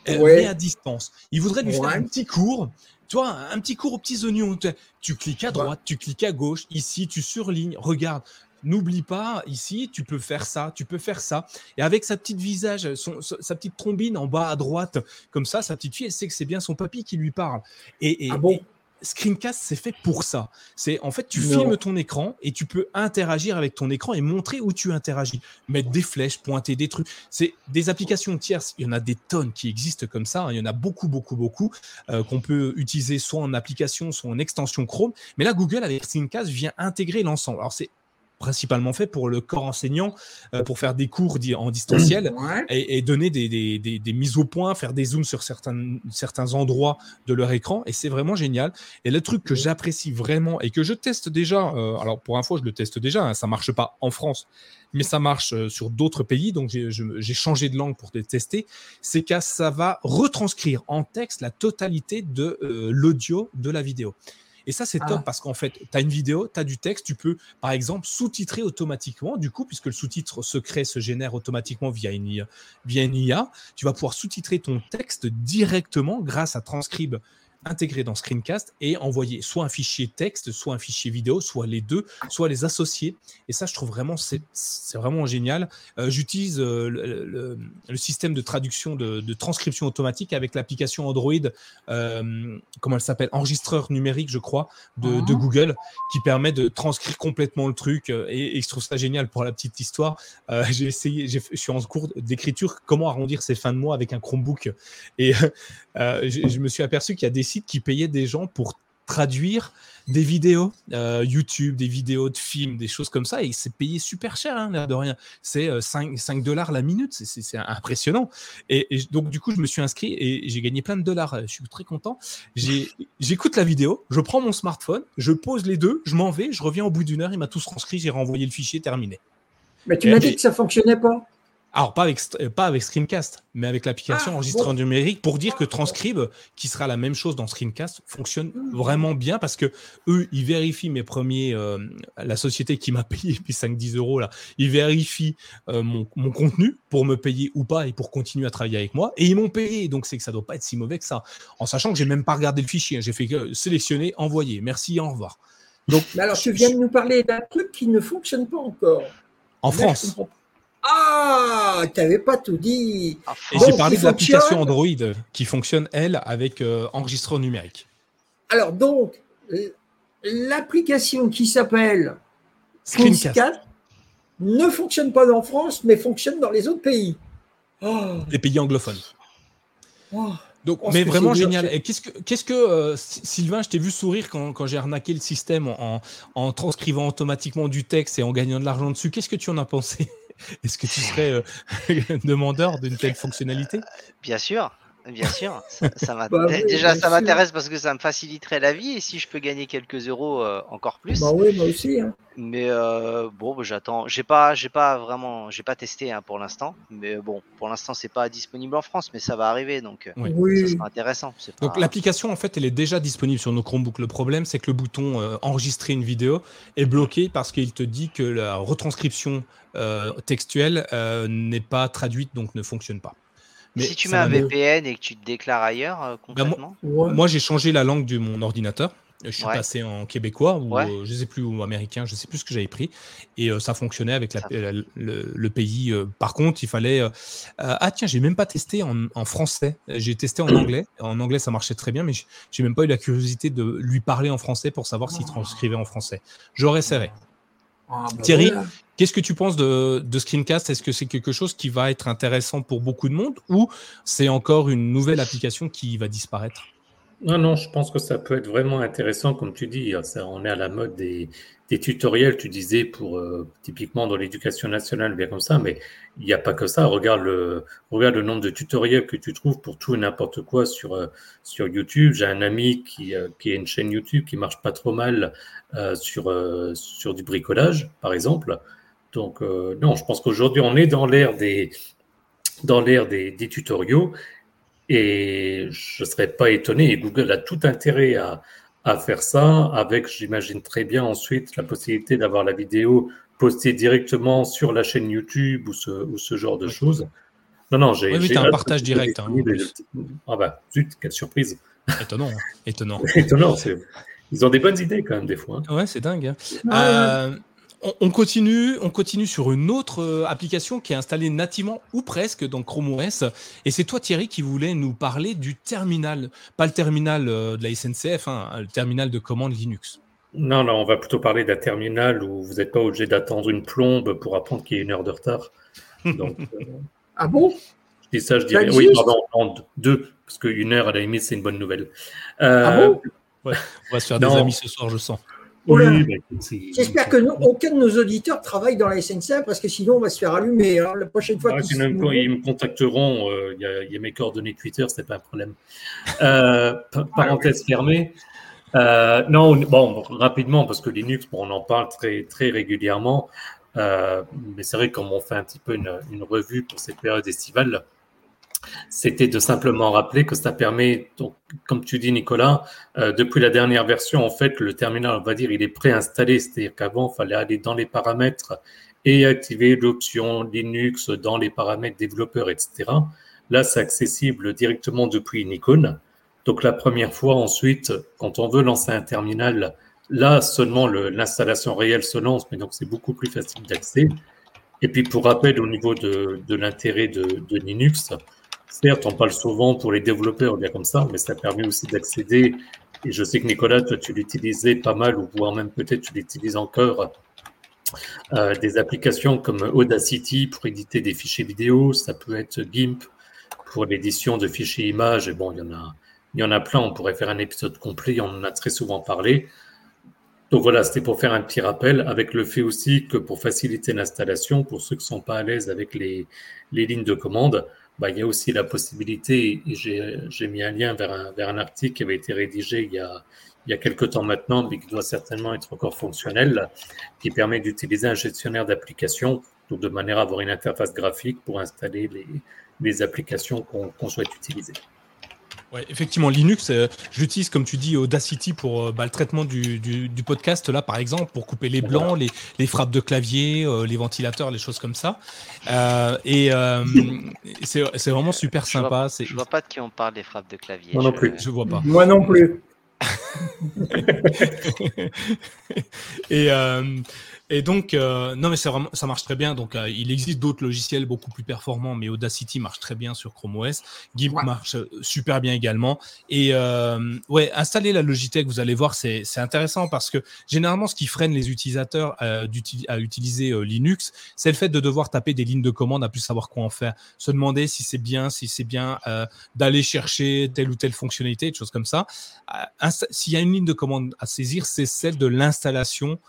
elle est à distance. Il voudrait lui faire un petit cours. Tu vois, un petit cours aux petits oignons. Tu cliques à droite, tu cliques à gauche. Ici, tu surlignes. Regarde, N'oublie pas, ici, tu peux faire ça, tu peux faire ça. Et avec sa petite visage, sa petite trombine en bas à droite, comme ça, sa petite fille, elle sait que c'est bien son papy qui lui parle. Et, ah bon? Screencast, c'est fait pour ça. C'est en fait, tu filmes ton écran et tu peux interagir avec ton écran et montrer où tu interagis. Mettre des flèches, pointer des trucs. C'est des applications tierces. Il y en a des tonnes qui existent comme ça. Hein. Il y en a beaucoup, beaucoup, beaucoup euh, qu'on peut utiliser soit en application, soit en extension Chrome. Mais là, Google avec Screencast vient intégrer l'ensemble. Alors c'est principalement fait pour le corps enseignant, euh, pour faire des cours en distanciel et, donner des, mises au point, faire des zooms sur certains, certains endroits de leur écran. Et c'est vraiment génial. Et le truc que j'apprécie vraiment et que je teste déjà, euh, alors pour info, je le teste déjà, hein, ça marche pas en France, mais ça marche euh, sur d'autres pays. Donc j'ai changé de langue pour le tester. C'est que ça va retranscrire en texte la totalité de l'audio de la vidéo. Et ça, c'est top Ah. parce qu'en fait, tu as une vidéo, tu as du texte, tu peux, par exemple, sous-titrer automatiquement, du coup, puisque le sous-titre secret se génère automatiquement via une, IA, via une IA, tu vas pouvoir sous-titrer ton texte directement grâce à Transcribe intégré dans Screencast et envoyer soit un fichier texte, soit un fichier vidéo, soit les deux, soit les associer. Et ça, je trouve vraiment, c'est vraiment génial. Euh, J'utilise euh, le, le- le système de traduction, de, de transcription automatique avec l'application Android, euh, comment elle s'appelle Enregistreur numérique, je crois, de, de. Google, qui permet de transcrire complètement le truc. Et, et je trouve ça génial pour la petite histoire. J'ai essayé, je suis en cours d'écriture, comment arrondir ses fins de mois avec un Chromebook. Et je, je me suis aperçu qu'il y a des sites qui payaient des gens pour traduire des vidéos euh, YouTube, des vidéos de films, des choses comme ça, et c'est payé super cher, hein, de rien. C'est euh, 5, 5 dollars la minute, c'est- impressionnant. Et, et donc, du coup, je me suis inscrit et j'ai gagné plein de dollars. Je suis très content. J'écoute la vidéo, je prends mon smartphone, je pose les deux, je m'en vais, je reviens au bout d'une heure, il m'a tous transcrit, j'ai renvoyé le fichier, terminé. Mais tu m'as dit que ça fonctionnait pas. Alors, pas avec, st- pas avec Screencast, mais avec l'application Ah, enregistreur bon. numérique pour dire que Transcribe, qui sera la même chose dans Screencast, fonctionne vraiment bien parce que eux, ils vérifient mes premiers, euh, la société qui m'a payé puis 5-10 euros là, ils vérifient euh, mon, mon contenu pour me payer ou pas et pour continuer à travailler avec moi. Et ils m'ont payé, donc c'est que ça doit pas être si mauvais que ça. En sachant que j'ai même pas regardé le fichier, hein. j'ai fait que sélectionner, envoyer. Merci, au revoir. Donc, Mais alors, tu viens de nous parler d'un truc qui ne fonctionne pas encore. en Là, France. Ah, tu n'avais pas tout dit. Ah, Et j'ai parlé de l'application. Android qui fonctionne, elle, avec euh, enregistreur numérique. Alors, donc, l'application qui s'appelle Screencast. Ne fonctionne pas en France, mais fonctionne dans les autres pays. Oh, Les pays anglophones. oh. Donc, mais vraiment génial. Et qu'est-ce que, qu'est-ce que euh, Sy- Sylvain, je t'ai vu sourire quand, quand j'ai arnaqué le système en, en transcrivant automatiquement du texte et en gagnant de l'argent dessus. Qu'est-ce que tu en as pensé? Est-ce que tu serais euh, demandeur d'une telle fonctionnalité? Bien sûr, bien sûr. Ça, Bah oui, Déjà, bien ça m'intéresse parce que ça me faciliterait la vie et si je peux gagner quelques euros, euh, encore plus. Bah oui, moi aussi. hein. Mais euh, bon, bah, j'attends. J'ai pas, j'ai pas vraiment, j'ai pas testé hein, pour l'instant. Mais bon, pour l'instant, c'est pas disponible en France, mais ça va arriver, donc euh, Oui. ça sera intéressant. Donc l'application, en fait, elle est déjà disponible sur nos Chromebooks. Le problème, c'est que le bouton euh, enregistrer une vidéo est bloqué parce qu'il te dit que la retranscription euh, textuelle euh, n'est pas traduite, donc ne fonctionne pas. Si tu mets un VPN et que tu te déclares ailleurs, euh, Bah, moi- concrètement, Ouais. Moi, j'ai changé la langue de mon ordinateur. Je suis Ouais. passé en québécois ou Ouais. euh, je sais plus ou américain, je sais plus ce que j'avais pris et euh, ça fonctionnait avec la- Ça- le, le pays. euh, par contre, il fallait ah tiens, j'ai même pas testé en, en français. J'ai testé en anglais. En anglais, ça marchait très bien, mais j'ai- j'ai même pas eu la curiosité de lui parler en français pour savoir s'il transcrivait en français. J'aurais serré. Ah, bah Thierry. Qu'est-ce que tu penses de, de Screencast? Est-ce que c'est quelque chose qui va être intéressant pour beaucoup de monde ou c'est encore une nouvelle application qui va disparaître? Non, non, je pense que ça peut être vraiment intéressant, comme tu dis. Ça, on est à la mode des, des tutoriels, tu disais, pour euh, typiquement dans l'éducation nationale, bien comme ça, mais il n'y a pas que ça. Regarde le, nombre de tutoriels que tu trouves pour tout et n'importe quoi sur, euh, YouTube. J'ai un ami qui, euh, qui a une chaîne YouTube qui marche pas trop mal sur, du bricolage, par exemple. Donc, non, je pense qu'aujourd'hui, on est dans l'ère des, dans des tutoriaux. Et je ne serais pas étonné, et Google a tout intérêt à, à faire ça, avec, j'imagine très bien ensuite, la possibilité d'avoir la vidéo postée directement sur la chaîne YouTube ou ce, ou ce genre de Oui. choses. Non, non, j'ai. Oui, oui, t'as un partage direct, hein. Ah bah, zut, quelle surprise. Étonnant, hein. étonnant. Étonnant, c'est- ils ont des bonnes idées quand même, des fois. hein. Ouais, c'est dingue. hein. Ah, Euh, on, on continue, on continue sur une autre euh, application qui est installée nativement ou presque dans Chrome OS. Et c'est toi, Thierry, qui voulait nous parler du terminal, pas le terminal euh, de la SNCF, hein, le terminal de commande Linux. Non, non, on va plutôt parler d'un terminal où vous n'êtes pas obligé d'attendre une plombe pour apprendre qu'il y a une heure de retard. Donc, euh, Ah bon? je dis ça, je dirais. Oui, pardon, deux, parce qu'une heure à la limite, c'est une bonne nouvelle. Euh, Ah bon? On va se faire Non. des amis ce soir, je sens. Oui, bah, c'est- J'espère que nous, aucun de nos auditeurs travaille dans la SNCF parce que sinon on va se faire allumer. hein, la prochaine fois Ah, sinon, ils me contacteront. euh, Il y, a- il y a mes coordonnées Twitter, c'est pas un problème. Euh, pa- parenthèse fermée. Euh, non, bon, rapidement, parce que Linux, bon, on en parle très, très régulièrement. Euh, mais c'est vrai, comme on fait un petit peu une, une revue pour cette période estivale, c'était de simplement rappeler que ça permet, donc, comme tu dis Nicolas, euh, depuis la dernière version, en fait, le terminal, on va dire, il est préinstallé. C'est-à-dire qu'avant, il fallait aller dans les paramètres et activer l'option Linux dans les paramètres développeurs, etc. Là, c'est accessible directement depuis une icône. Donc la première fois, ensuite, quand on veut lancer un terminal, là seulement l'installation réelle se lance, mais donc c'est beaucoup plus facile d'accès. Et puis pour rappel, au niveau de, l'intérêt de, Linux, certes, on parle souvent pour les développeurs, bien comme ça, mais ça permet aussi d'accéder. Et je sais que Nicolas, toi, tu l'utilisais pas mal, ou voire même peut-être tu l'utilises encore, euh, des applications comme Audacity pour éditer des fichiers vidéo, ça peut être GIMP pour l'édition de fichiers images, et bon, il y en a, plein, on pourrait faire un épisode complet, on en a très souvent parlé. Donc voilà, c'était pour faire un petit rappel, avec le fait aussi que pour faciliter l'installation, pour ceux qui ne sont pas à l'aise avec les, lignes de commande, bah, il y a aussi la possibilité, et j'ai mis un lien vers un, article qui avait été rédigé il y a, il quelques temps maintenant, mais qui doit certainement être encore fonctionnel, qui permet d'utiliser un gestionnaire d'applications, de manière à avoir une interface graphique pour installer les applications qu'on souhaite utiliser. Ouais, effectivement, Linux, euh, j'utilise, comme tu dis, Audacity pour euh, bah, le traitement du, du, podcast, là, par exemple, pour couper les blancs, les, les frappes de clavier, euh, les ventilateurs, les choses comme ça. et c'est vraiment super sympa. Je vois, vois pas de qui on parle des frappes de clavier. Moi non plus. Je vois pas. Moi non plus. et, et donc, euh, non, mais c'est vraiment, ça marche très bien. Donc, euh, il existe d'autres logiciels beaucoup plus performants, mais Audacity marche très bien sur Chrome OS. GIMP marche euh, super bien également. Et ouais, installer la Logitech, vous allez voir, c'est intéressant parce que généralement, ce qui freine les utilisateurs à utiliser Linux, c'est le fait de devoir taper des lignes de commande, à plus savoir quoi en faire, se demander si c'est bien, si c'est bien d'aller chercher telle ou telle fonctionnalité, des choses comme ça. S'il y a une ligne de commande à saisir, c'est celle de l'installation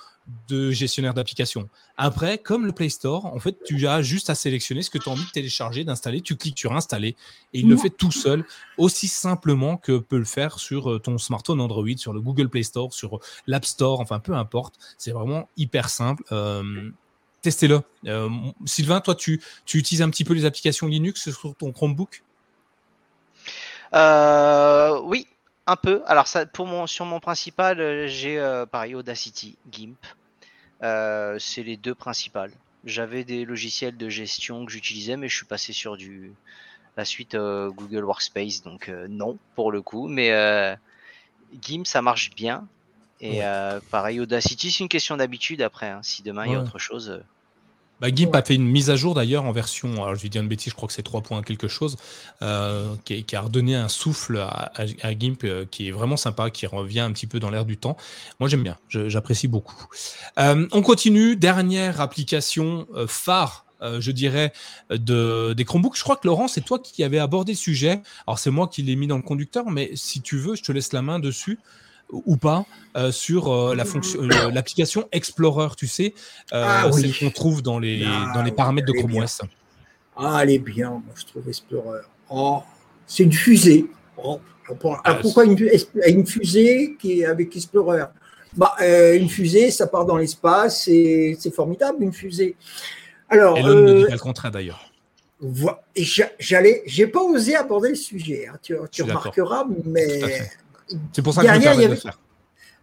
de gestionnaire d'application. Après, comme le Play Store, en fait, tu as juste à sélectionner ce que tu as envie de télécharger, d'installer. Tu cliques sur installer et il le fait tout seul, aussi simplement que peut le faire sur euh, ton smartphone Android, sur le Google Play Store, sur l'App Store, enfin peu importe. C'est vraiment hyper simple. Euh, testez-le. Euh, Sylvain, toi, tu, tu utilises un petit peu les applications Linux sur ton Chromebook? Oui, un peu. Alors ça, pour mon, sur mon principal, euh, j'ai euh, pareil Audacity, GIMP. Euh, c'est les deux principales. J'avais des logiciels de gestion que j'utilisais, mais je suis passé sur du la suite Google Workspace, donc non pour le coup. Mais GIMP, ça marche bien. Et pareil, Audacity, c'est une question d'habitude après. Hein. Si demain il y a autre chose. Bah, GIMP a fait une mise à jour d'ailleurs en version, alors je vais dire une bêtise, je crois que c'est 3 points quelque chose, euh, qui, a redonné un souffle à, GIMP euh, qui est vraiment sympa, qui revient un petit peu dans l'air du temps. Moi j'aime bien, j'apprécie beaucoup. Euh, on continue, dernière application phare je dirais, de, des Chromebooks. Je crois que Laurent, c'est toi qui avais abordé le sujet. Alors, c'est moi qui l'ai mis dans le conducteur, mais si tu veux, je te laisse la main dessus ou pas euh, sur euh, la fonction, euh, l'application Explorer, tu sais, ah qu'on trouve dans les, ah dans les paramètres de Chrome OS. Ah, elle est bien, moi je trouve Explorer. Oh, c'est une fusée. Oh, ah, pourquoi une, une, fusée qui est avec Explorer? Bah, Une fusée, ça part dans l'espace et c'est formidable, une fusée. Alors, Et l'homme ne dit pas le contraire d'ailleurs. J'allais, j'ai pas osé aborder le sujet. Hein, tu, tu remarqueras, mais c'est pour ça que derrière, je me faire.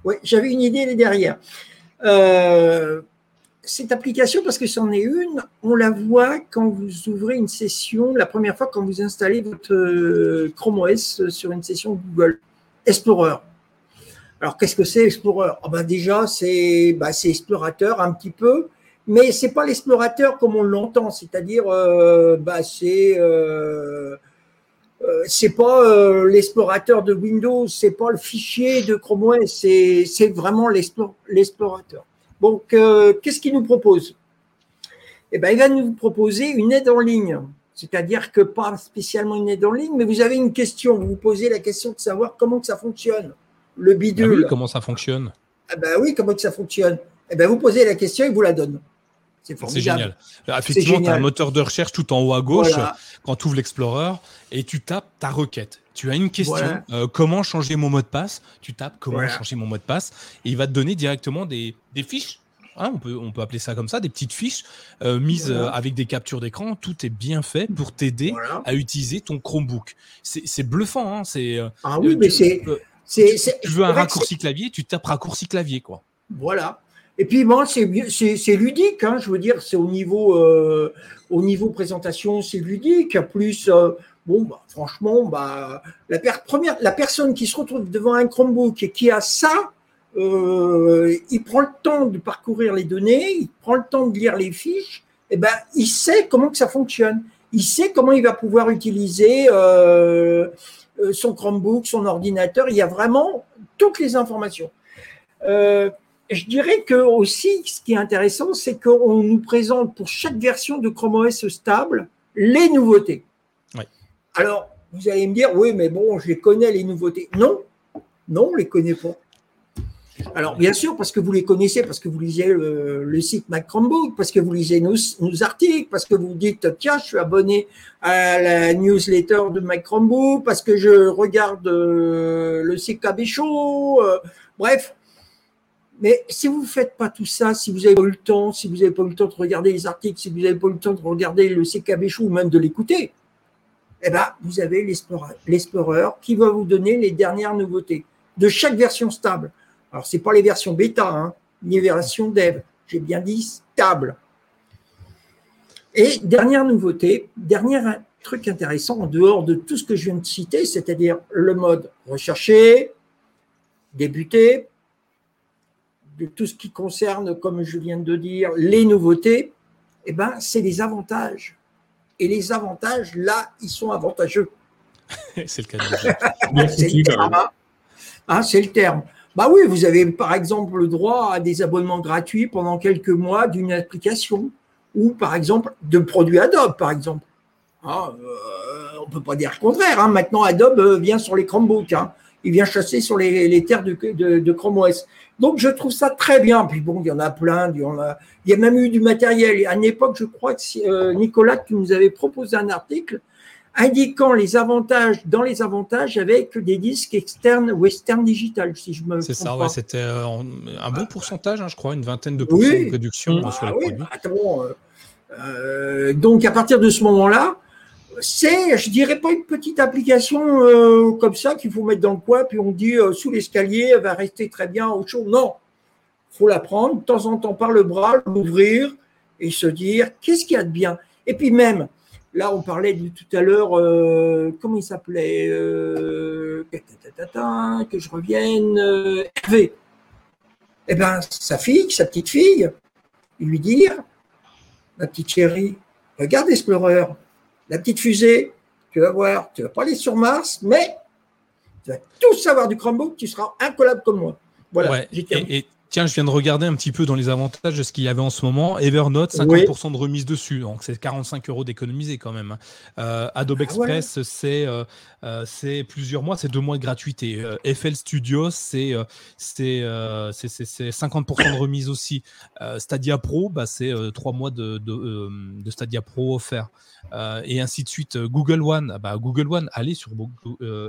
Oui, j'avais une idée derrière. Euh, cette application, parce que c'en est une, on la voit quand vous ouvrez une session, la première fois quand vous installez votre euh, Chrome OS sur une session Google Explorer. Alors, qu'est-ce que c'est Explorer? Oh ben Déjà, c'est bah, explorateur un petit peu, mais c'est pas l'explorateur comme on l'entend, c'est-à-dire, euh, bah, c'est euh, c'est pas euh, l'explorateur de Windows, c'est pas le fichier de Chrome OS, c'est vraiment l'explorateur. Donc, euh, qu'est-ce qu'il nous propose? Eh ben, il va nous proposer une aide en ligne. C'est-à-dire que pas spécialement une aide en ligne, mais vous avez une question. Vous vous posez la question de savoir comment que ça fonctionne, le bidule. Ah oui, comment ça fonctionne? Eh ben oui, comment que ça fonctionne? Eh ben, vous posez la question et vous la donne. C'est génial. Effectivement, tu as un moteur de recherche tout en haut à gauche quand tu ouvres l'Explorer et tu tapes ta requête. Tu as une question, euh, comment changer mon mot de passe? Tu tapes comment changer mon mot de passe et il va te donner directement des, fiches Hein, on, peut, on peut appeler ça comme ça, des petites fiches euh, mises euh, avec des captures d'écran. Tout est bien fait pour t'aider à utiliser ton Chromebook. C'est bluffant. Hein, c'est, ah oui, mais c'est. Tu veux un raccourci clavier, tu tapes raccourci clavier. quoi. Voilà. Et puis, moi, c'est ludique. Hein, je veux dire, c'est au niveau, au niveau présentation, c'est ludique. Plus, bon, bah, franchement, bah, la, première, la personne qui se retrouve devant un Chromebook et qui a ça, euh, il prend le temps de parcourir les données, il prend le temps de lire les fiches, et ben, il sait comment que ça fonctionne. Il sait comment il va pouvoir utiliser euh, euh, son Chromebook, son ordinateur. Il y a vraiment toutes les informations. Je dirais que aussi, ce qui est intéressant, c'est qu'on nous présente pour chaque version de Chrome OS stable les nouveautés. Alors, vous allez me dire, oui, mais bon, je les connais, les nouveautés. Non, non, on ne les connaît pas. Alors, bien sûr, parce que vous les connaissez, parce que vous lisez le, site Mac Chromebook, parce que vous lisez nos, articles, parce que vous dites, tiens, je suis abonné à la newsletter de Mac Chromebook, parce que je regarde euh, le CKB Show, euh, bref. Mais si vous ne faites pas tout ça, si vous n'avez pas eu le temps, si vous n'avez pas eu le temps de regarder les articles, si vous n'avez pas eu le temps de regarder le CKB Show ou même de l'écouter, eh ben, vous avez l'Explorer qui va vous donner les dernières nouveautés de chaque version stable. Alors, ce n'est pas les versions bêta, hein, ni les versions dev. J'ai bien dit stable. Et dernière nouveauté, dernier truc intéressant en dehors de tout ce que je viens de citer, c'est-à-dire le mode rechercher, débuter, de tout ce qui concerne, comme je viens de dire, les nouveautés, eh ben, c'est les avantages. Et les avantages, là, ils sont avantageux. c'est le cas de c'est le terme. Hein. Hein, c'est le terme. Bah oui, vous avez par exemple le droit à des abonnements gratuits pendant quelques mois d'une application ou par exemple de produits Adobe, par exemple. Ah, euh, on ne peut pas dire le contraire. Hein. Maintenant, Adobe euh, vient sur les Chromebooks. Il vient chasser sur les, terres de, de, Chrome OS. Donc, je trouve ça très bien. Puis bon, il y en a plein. Il y, a, il y a même eu du matériel. À une époque, je crois que euh, Nicolas, qui nous avait proposé un article indiquant les avantages dans les avantages avec des disques externes Western Digital, si je me C'est ça, ouais, c'était euh, un bon pourcentage, hein, je crois, une vingtaine de pourcents de réduction ah sur les produits. Euh, euh, donc à partir de ce moment-là, c'est, je dirais pas une petite application comme ça qu'il faut mettre dans le coin, puis on dit sous l'escalier, elle va rester très bien au chaud. Non, faut la prendre de temps en temps par le bras, l'ouvrir et se dire qu'est-ce qu'il y a de bien? Et puis même, Là, on parlait de, tout à l'heure, euh, comment il s'appelait euh, Que je revienne. Euh, Hervé. Eh bien, sa fille, sa petite fille, lui dire Ma petite chérie, regarde Explorer, la petite fusée, tu vas voir, tu vas pas aller sur Mars, mais tu vas tout savoir du Chromebook, tu seras incollable comme moi. Voilà. Tiens, je viens de regarder un petit peu dans les avantages de ce qu'il y avait en ce moment. Evernote, 50% de remise dessus. Donc, c'est 45 euros d'économiser quand même. Hein. Euh, Adobe ah Express, euh, euh, c'est plusieurs mois, c'est deux mois de gratuité. FL Studio, c'est 50% de remise aussi. Stadia Pro, bah, c'est trois mois de, de, Stadia Pro offert. et ainsi de suite. Google One, ah bah, Google One, allez sur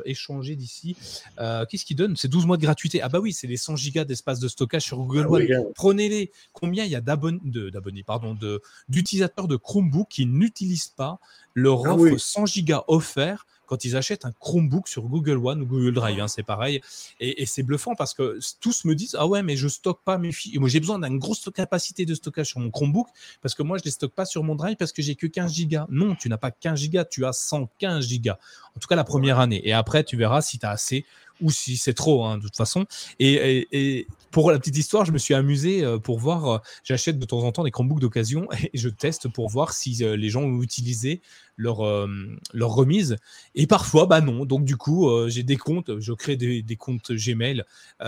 échanger d'ici. Qu'est-ce qu'il donne? C'est 12 mois de gratuité. Ah bah oui, c'est les 100 gigas d'espace de stockage sur Google ah One. Prenez-les. Combien il y a d'abonnés, pardon, d'utilisateurs de, Chromebook qui n'utilisent pas leur ah offre 100 gigas offert quand ils achètent un Chromebook sur Google One ou Google Drive, hein, c'est pareil. Et, c'est bluffant parce que tous me disent Ah ouais, mais je stocke pas mes fichiers. Moi, j'ai besoin d'une grosse capacité de stockage sur mon Chromebook parce que moi, je ne les stocke pas sur mon Drive parce que j'ai que 15 gigas. Non, tu n'as pas 15 gigas, tu as 115 gigas. En tout cas, la première année. Et après, tu verras si tu as assez ou si c'est trop, hein, de toute façon. Et, pour la petite histoire, je me suis amusé euh, pour voir, euh, j'achète de temps en temps des Chromebooks d'occasion et je teste pour voir si euh, les gens ont utilisé leur, leur remise. Et parfois, bah non. Donc du coup, j'ai des comptes, je crée des, comptes Gmail.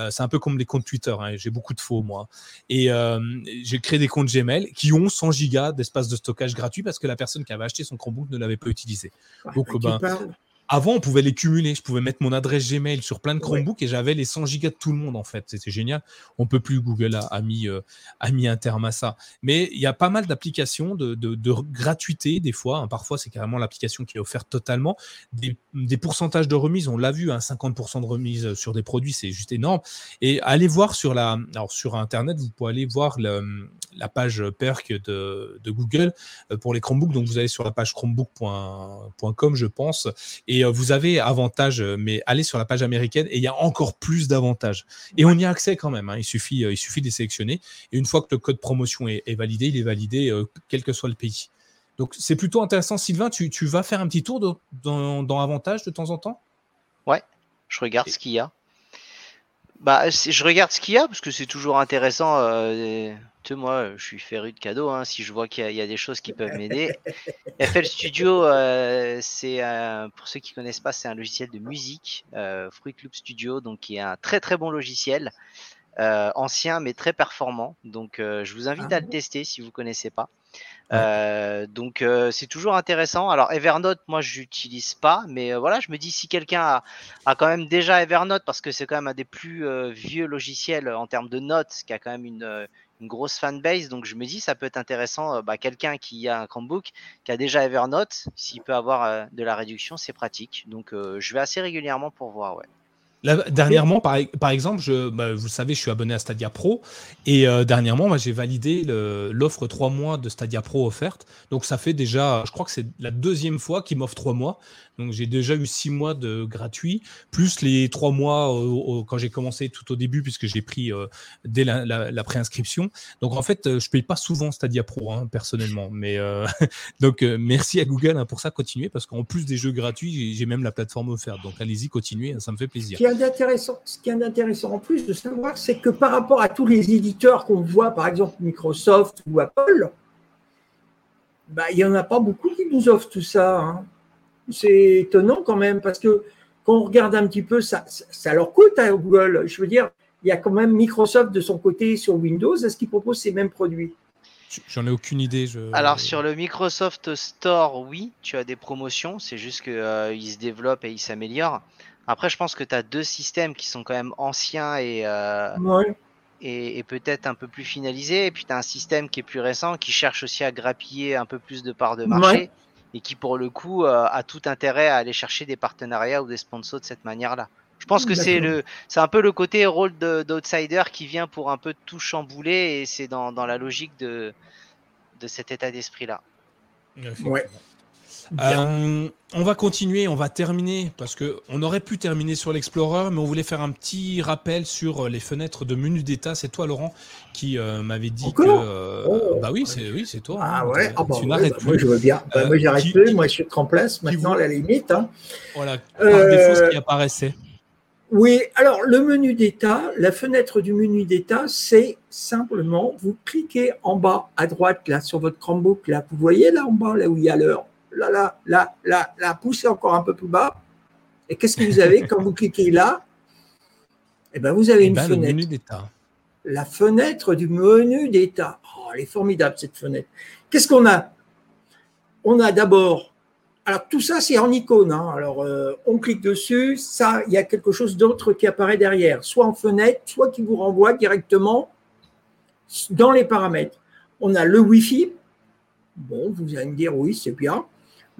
c'est un peu comme les comptes Twitter, hein, j'ai beaucoup de faux moi. Et j'ai créé des comptes Gmail qui ont 100 gigas d'espace de stockage gratuit parce que la personne qui avait acheté son Chromebook ne l'avait pas utilisé. Donc, ben, avant, on pouvait les cumuler. Je pouvais mettre mon adresse Gmail sur plein de Chromebooks et j'avais les 100 gigas de tout le monde en fait. C'était génial. On peut plus. Google a, mis, a mis un terme à ça. Mais il y a pas mal d'applications de, de, gratuité des fois. Hein. Parfois, c'est carrément l'application qui est offerte totalement. Des, des pourcentages de remise, on l'a vu, hein, 50% de remise sur des produits, c'est juste énorme. Et allez voir sur la, alors sur Internet, vous pouvez aller voir le, la page perk de, de, Google pour les Chromebooks. Donc vous allez sur la page chromebook.com, je pense, et vous avez avantage, mais allez sur la page américaine et il y a encore plus d'avantages. Et on y a accès quand même. Hein. Il suffit, il suffit de les sélectionner. Et une fois que le code promotion est, est validé, il est validé quel que soit le pays. Donc c'est plutôt intéressant. Sylvain, tu, tu, vas faire un petit tour dans, dans Avantage de temps en temps? Ouais, je regarde ce qu'il y a. Bah, je regarde ce qu'il y a parce que c'est toujours intéressant. Euh, tu sais, moi, je suis féru de cadeaux. Hein, si je vois qu'il y, a des choses qui peuvent m'aider. FL Studio, euh, c'est pour ceux qui connaissent pas, c'est un logiciel de musique, euh, Fruit Loop Studio, donc qui est un très très bon logiciel, ancien mais très performant. Donc, je vous invite ah à le tester si vous connaissez pas. Euh, donc euh, c'est toujours intéressant. Alors Evernote, moi j'utilise pas, mais euh, voilà, je me dis si quelqu'un a, a, quand même déjà Evernote parce que c'est quand même un des plus vieux logiciels en termes de notes, qui a quand même une, une grosse fanbase, donc je me dis ça peut être intéressant. Bah, quelqu'un qui a un Chromebook, qui a déjà Evernote, s'il peut avoir de la réduction, c'est pratique. Donc je vais assez régulièrement pour voir, ouais dernièrement, par, exemple, je, bah, vous le savez, je suis abonné à Stadia Pro et euh, dernièrement, j'ai validé l'offre 3 mois de Stadia Pro offerte. Donc ça fait déjà, je crois que c'est la deuxième fois qu'il m'offre 3 mois. Donc j'ai déjà eu 6 mois de gratuit, plus les 3 mois quand j'ai commencé tout au début, puisque j'ai pris euh, dès la, préinscription. Donc en fait, je paye pas souvent Stadia Pro, hein, personnellement. Mais euh, donc merci à Google hein, pour ça, continuez, parce qu'en plus des jeux gratuits, j'ai même la plateforme offerte. Donc allez-y, continuez, ça me fait plaisir ce qui est intéressant en plus de savoir, c'est que par rapport à tous les éditeurs qu'on voit, par exemple Microsoft ou Apple, bah, il n'y en a pas beaucoup qui nous offrent tout ça. Hein. C'est étonnant quand même, parce que quand on regarde un petit peu, ça, ça leur coûte à Google. Je veux dire, il y a quand même Microsoft de son côté sur Windows. Est-ce qu'il propose ces mêmes produits? J'en ai aucune idée. Alors sur le Microsoft Store, oui, tu as des promotions. C'est juste qu'ils euh, se développent et ils s'améliorent. Après, je pense que tu as deux systèmes qui sont quand même anciens et, euh, et, peut-être un peu plus finalisés. Et puis tu as un système qui est plus récent, qui cherche aussi à grappiller un peu plus de parts de marché. Et qui, pour le coup, euh, a tout intérêt à aller chercher des partenariats ou des sponsors de cette manière-là. Je pense que c'est le, c'est un peu le côté rôle d'outsider qui vient pour un peu tout chambouler et c'est dans, dans, la logique de, de cet état d'esprit-là. Ouais. Euh, on va continuer, on va terminer parce que on aurait pu terminer sur l'Explorer, mais on voulait faire un petit rappel sur euh, les fenêtres de menu d'état. C'est toi, Laurent, qui euh, m'avait dit que. Oh. Bah oui, c'est oui, toi. Ah hein, ouais. Ah bah tu n'arrêtes bah, Moi, je veux bien. Bah, moi, j'arrête plus. Moi, je suis en place maintenant, à la limite. Hein. Voilà. Par défaut, ce qui apparaissait. Oui, alors le menu d'état, la fenêtre du menu d'état, c'est simplement, vous cliquez en bas à droite là sur votre Chromebook là, vous voyez là en bas là où il y a l'heure, là, là, poussez encore un peu plus bas. Et qu'est-ce que vous avez quand vous cliquez là? Eh bien, vous avez eh une ben, fenêtre. menu d'état. La fenêtre du menu d'état. Oh, elle est formidable, cette fenêtre. Qu'est-ce qu'on a? On a d'abord. Alors, tout ça, c'est en icône. Hein. Alors, euh, on clique dessus. Ça, il y a quelque chose d'autre qui apparaît derrière, soit en fenêtre, soit qui vous renvoie directement dans les paramètres. On a le Wi-Fi. Bon, vous allez me dire, oui, c'est bien.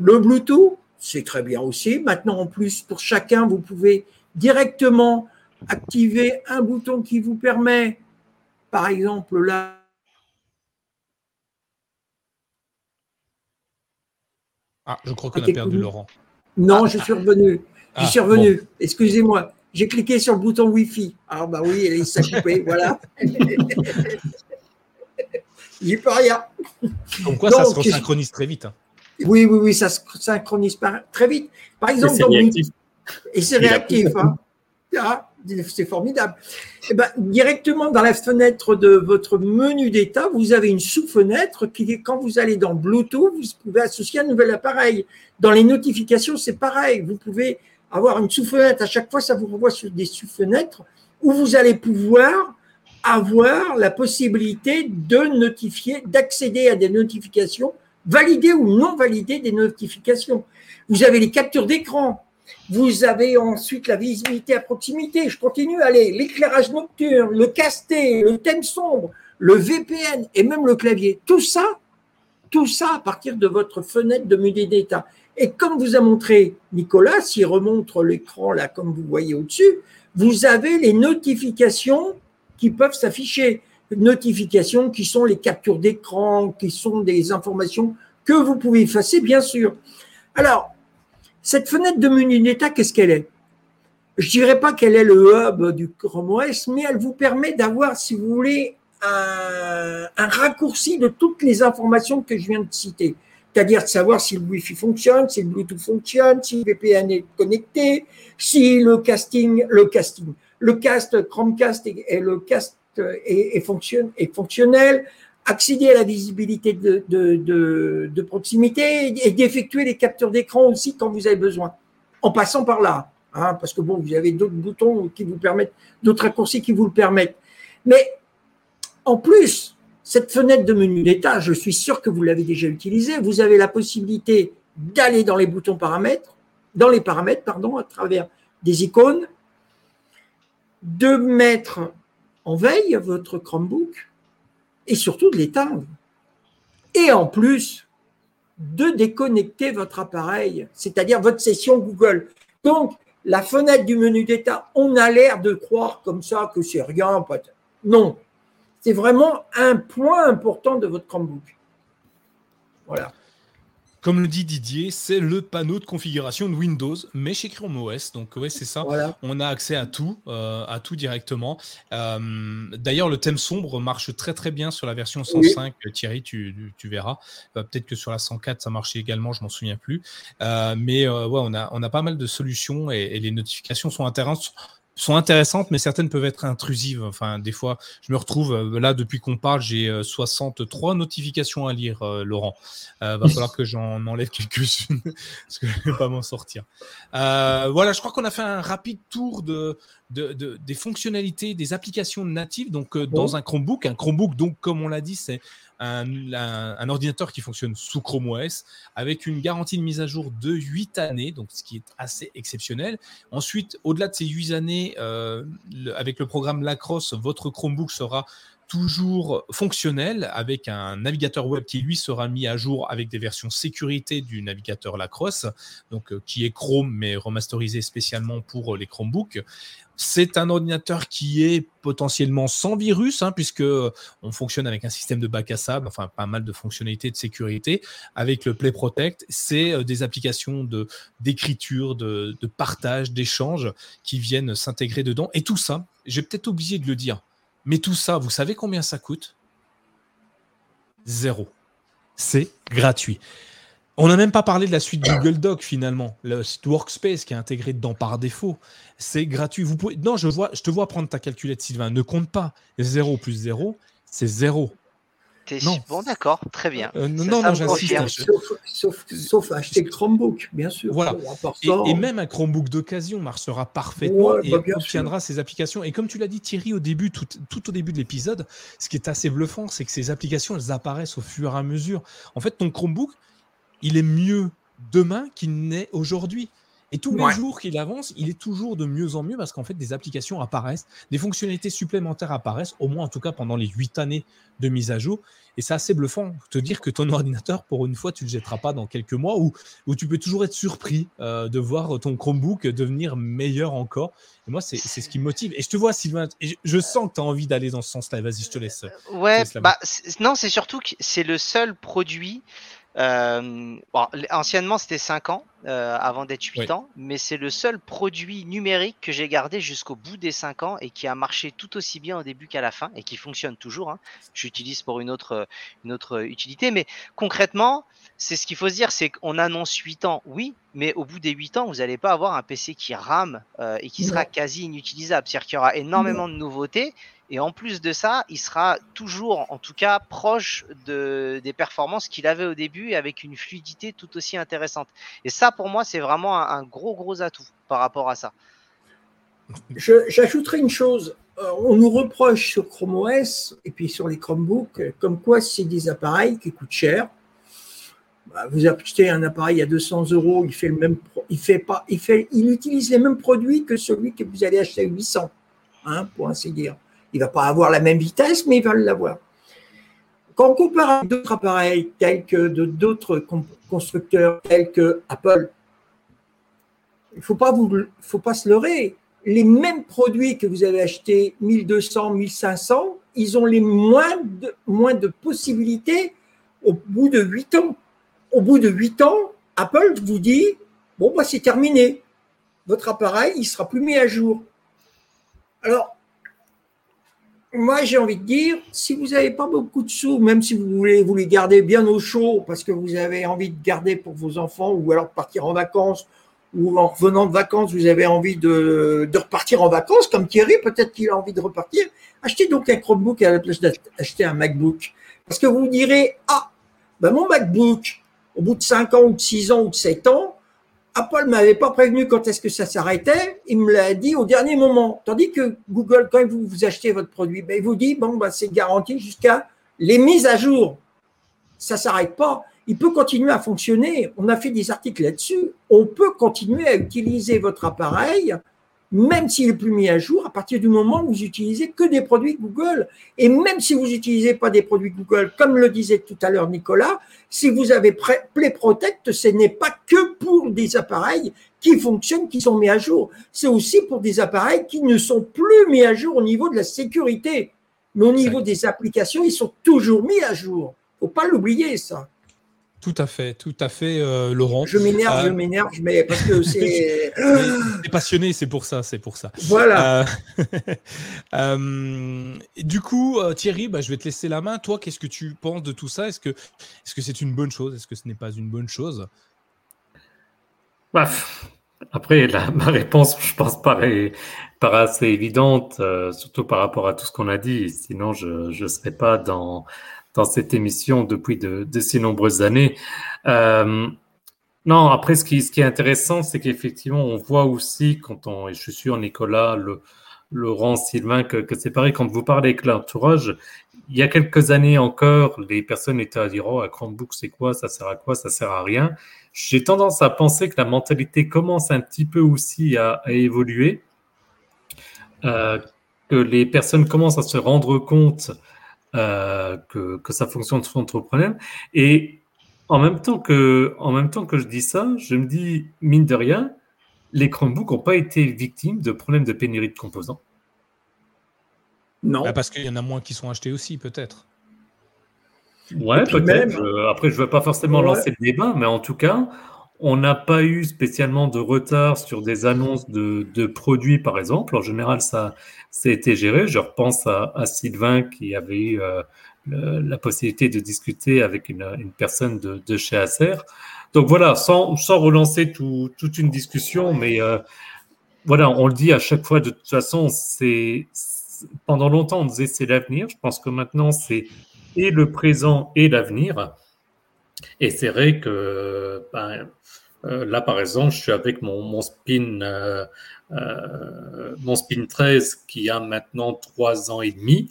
Le Bluetooth, c'est très bien aussi. Maintenant, en plus, pour chacun, vous pouvez directement activer un bouton qui vous permet, par exemple, là, Ah, je crois qu'on a perdu Laurent. Non, je suis revenu. je suis ah, revenu. Excusez-moi. J'ai cliqué sur le bouton Wi-Fi. Ah, bah oui, il s'est coupé. voilà. J'y peux rien. Comme quoi, ça se synchronise très vite. Hein. Oui, oui, oui, ça se synchronise très vite. Par exemple, et c'est réactif. Hein. Ah, c'est formidable. Eh ben, directement dans la fenêtre de votre menu d'état, vous avez une sous-fenêtre qui, quand vous allez dans Bluetooth, vous pouvez associer un nouvel appareil. Dans les notifications, c'est pareil. Vous pouvez avoir une sous-fenêtre. À chaque fois, ça vous renvoie sur des sous-fenêtres où vous allez pouvoir avoir la possibilité de notifier, d'accéder à des notifications valider ou non valider des notifications. Vous avez les captures d'écran. Vous avez ensuite la visibilité à proximité. Je continue, allez, l'éclairage nocturne, le casté, le thème sombre, le VPN et même le clavier. Tout ça, tout ça à partir de votre fenêtre de menu d'état. Et comme vous a montré Nicolas, s'il remonte l'écran là, comme vous voyez au-dessus, vous avez les notifications qui peuvent s'afficher. Notifications qui sont les captures d'écran, qui sont des informations que vous pouvez effacer, bien sûr. Alors, cette fenêtre de menu d'état, qu'est-ce qu'elle est? Je ne dirais pas qu'elle est le hub du Chrome OS, mais elle vous permet d'avoir, si vous voulez, un, raccourci de toutes les informations que je viens de citer. C'est-à-dire de savoir si le Wi-Fi fonctionne, si le Bluetooth fonctionne, si le VPN est connecté, si le casting, le casting, le cast Chromecast et, le cast est, est, fonctionne, est fonctionnel, accéder à la visibilité de, de, de, de proximité et d'effectuer les captures d'écran aussi quand vous avez besoin, en passant par là. Hein, parce que bon, vous avez d'autres boutons qui vous permettent, d'autres raccourcis qui vous le permettent. Mais en plus, cette fenêtre de menu d'état, je suis sûr que vous l'avez déjà utilisée, vous avez la possibilité d'aller dans les boutons paramètres, dans les paramètres, pardon, à travers des icônes, de mettre en veille votre Chromebook et surtout de l'éteindre. Et en plus, de déconnecter votre appareil, c'est-à-dire votre session Google. Donc, la fenêtre du menu d'état, on a l'air de croire comme ça que c'est rien. Non, c'est vraiment un point important de votre Chromebook. Voilà. Comme le dit Didier, c'est le panneau de configuration de Windows, mais chez Chrome OS. Donc ouais, c'est ça. On a accès à tout, euh, à tout directement. Euh, d'ailleurs, le thème sombre marche très très bien sur la version 105. Thierry, tu, verras. Euh, peut-être que sur la 104, ça marchait également. Je m'en souviens plus. mais ouais, on a on a pas mal de solutions et, et les notifications sont intéressantes sont intéressantes, mais certaines peuvent être intrusives. Enfin, des fois, je me retrouve euh, là depuis qu'on parle, j'ai 63 euh, notifications à lire, euh, Laurent. Euh, va falloir que j'en enlève quelques-unes parce que je vais pas m'en sortir. voilà, je crois qu'on a fait un rapide tour de, de, de, des fonctionnalités, des applications natives. Donc, dans un Chromebook, un Chromebook, donc comme on l'a dit, c'est un, ordinateur qui fonctionne sous Chrome OS avec une garantie de mise à jour de 8 années, donc ce qui est assez exceptionnel. Ensuite, au-delà de ces 8 années, euh, avec le programme Lacrosse, votre Chromebook sera toujours fonctionnel avec un navigateur web qui lui sera mis à jour avec des versions sécurité du navigateur Lacrosse, donc euh, qui est Chrome mais remasterisé spécialement pour les Chromebooks. C'est un ordinateur qui est potentiellement sans virus, hein, puisque on fonctionne avec un système de bac à sable, enfin pas mal de fonctionnalités de sécurité. Avec le Play Protect, c'est euh, des applications de d'écriture, de, de partage, d'échange qui viennent s'intégrer dedans. Et tout ça, j'ai peut-être oublié de le dire, mais tout ça, vous savez combien ça coûte? Zéro. C'est gratuit. On n'a même pas parlé de la suite Google Doc finalement, le site Workspace qui est intégré dedans par défaut. C'est gratuit. Vous pouvez... Non, je, vois, je te vois prendre ta calculette, Sylvain. Ne compte pas. 0 plus 0, c'est 0. Bon, d'accord, très bien. Euh, non, non, j'insiste. Sauf, acheter le Chromebook, bien sûr. Voilà. Et, même un Chromebook d'occasion marchera parfaitement et bah, obtiendra ces applications. Et comme tu l'as dit, Thierry, au début, tout, tout au début de l'épisode, ce qui est assez bluffant, c'est que ces applications, elles apparaissent au fur et à mesure. En fait, ton Chromebook, il est mieux demain qu'il n'est aujourd'hui. Et tous les jours qu'il avance, il est toujours de mieux en mieux parce qu'en fait, des applications apparaissent, des fonctionnalités supplémentaires apparaissent, au moins en tout cas pendant les huit années de mise à jour. Et c'est assez bluffant. Te dire que ton ordinateur, pour une fois, tu ne le jetteras pas dans quelques mois ou, où tu peux toujours être surpris euh, de voir ton Chromebook devenir meilleur encore. Et moi, c'est ce qui me motive. Et je te vois, Sylvain, et je, sens que tu as envie d'aller dans ce sens-là. Vas-y, je te laisse. Ouais, bah, non, c'est surtout que c'est le seul produit euh, bon, anciennement, c'était 5 ans euh, avant d'être 8 ans, mais c'est le seul produit numérique que j'ai gardé jusqu'au bout des 5 ans et qui a marché tout aussi bien au début qu'à la fin et qui fonctionne toujours. Hein. J'utilise pour une autre, une autre utilité, mais concrètement, c'est ce qu'il faut se dire, c'est qu'on annonce 8 ans, oui, mais au bout des 8 ans, vous n'allez pas avoir un PC qui rame euh, et qui sera quasi inutilisable. C'est-à-dire qu'il y aura énormément de nouveautés et en plus de ça, il sera toujours, en tout cas, proche de, des performances qu'il avait au début avec une fluidité tout aussi intéressante. Et ça, pour moi, c'est vraiment un, gros, gros atout par rapport à ça. J'ajouterai une chose. Euh, on nous reproche sur Chrome OS et puis sur les Chromebooks, comme quoi c'est des appareils qui coûtent cher. Bah, vous achetez un appareil à 200 euros, il fait le même, il fait pas, il fait, il utilise les mêmes produits que celui que vous allez acheter à 800, hein, pour ainsi dire. Il va pas avoir la même vitesse, mais il va l'avoir. Quand on compare avec d'autres appareils tels que d'autres constructeurs tels que Apple, il vous, faut pas se leurrer. Les mêmes produits que vous avez achetés 1200, 1500, ils ont les moins de, moins de possibilités au bout de 8 ans. Au bout de 8 ans, Apple vous dit bon, bah, c'est terminé. Votre appareil, il sera plus mis à jour. Alors, moi, j'ai envie de dire, si vous n'avez pas beaucoup de sous, même si vous voulez vous les garder bien au chaud parce que vous avez envie de garder pour vos enfants ou alors partir en vacances ou en revenant de vacances, vous avez envie de, de repartir en vacances, comme Thierry, peut-être qu'il a envie de repartir, achetez donc un Chromebook à la place d'acheter un MacBook. Parce que vous direz, ah, ben mon MacBook, au bout de 5 ans ou de 6 ans ou de 7 ans, Apple m'avait pas prévenu quand est-ce que ça s'arrêtait, il me l'a dit au dernier moment. Tandis que Google, quand vous, vous achetez votre produit, ben, il vous dit, bon, ben, c'est garanti jusqu'à les mises à jour. Ça s'arrête pas. Il peut continuer à fonctionner. On a fait des articles là-dessus. On peut continuer à utiliser votre appareil même s'il est plus mis à jour, à partir du moment où vous utilisez que des produits Google. Et même si vous n'utilisez pas des produits Google, comme le disait tout à l'heure Nicolas, si vous avez Play Protect, ce n'est pas que pour des appareils qui fonctionnent, qui sont mis à jour. C'est aussi pour des appareils qui ne sont plus mis à jour au niveau de la sécurité. Mais au niveau des applications, ils sont toujours mis à jour. Faut pas l'oublier, ça. Tout à fait, tout à fait, euh, Laurent. Je m'énerve, je euh, m'énerve, mais parce que c'est. es passionné, c'est pour ça, c'est pour ça. Voilà. Euh, du coup, Thierry, bah, je vais te laisser la main. Toi, qu'est-ce que tu penses de tout ça? Est-ce que est-ce que c'est une bonne chose? Est-ce que ce n'est pas une bonne chose? Bah, Après, ma réponse, je pense, paraît, paraît assez évidente, surtout par rapport à tout ce qu'on a dit. Sinon, je ne serais pas dans cette émission depuis de, si nombreuses années. Euh, non, après, ce qui, est intéressant, c'est qu'effectivement, on voit aussi, quand on, et je suis sûr, Nicolas, Laurent, Sylvain, que, que c'est pareil, quand vous parlez avec l'entourage, il y a quelques années encore, les personnes étaient à dire, oh, un Chromebook, c'est quoi, ça sert à quoi, ça sert à rien. J'ai tendance à penser que la mentalité commence un petit peu aussi à, à évoluer, euh, que les personnes commencent à se rendre compte euh, que, que, ça fonctionne sans trop de problème. Et en même, temps que, en même temps que je dis ça, je me dis, mine de rien, les Chromebooks n'ont pas été victimes de problèmes de pénurie de composants. Non. Bah, parce qu'il y en a moins qui sont achetés aussi, peut-être. Ouais, peut-être. Après, je ne veux pas forcément lancer le débat, mais en tout cas, on n'a pas eu spécialement de retard sur des annonces de, de produits, par exemple. En général, ça, été géré. Je repense à, Sylvain qui avait eu euh, la possibilité de discuter avec une, personne de, chez Acer. Donc voilà, sans, sans relancer toute une discussion, mais euh, voilà, on le dit à chaque fois, de toute façon, c'est pendant longtemps on disait c'est l'avenir. Je pense que maintenant c'est et le présent et l'avenir. Et c'est vrai que ben, euh, là, par exemple, je suis avec mon, spin euh, mon Spin 13 qui a maintenant trois ans et demi.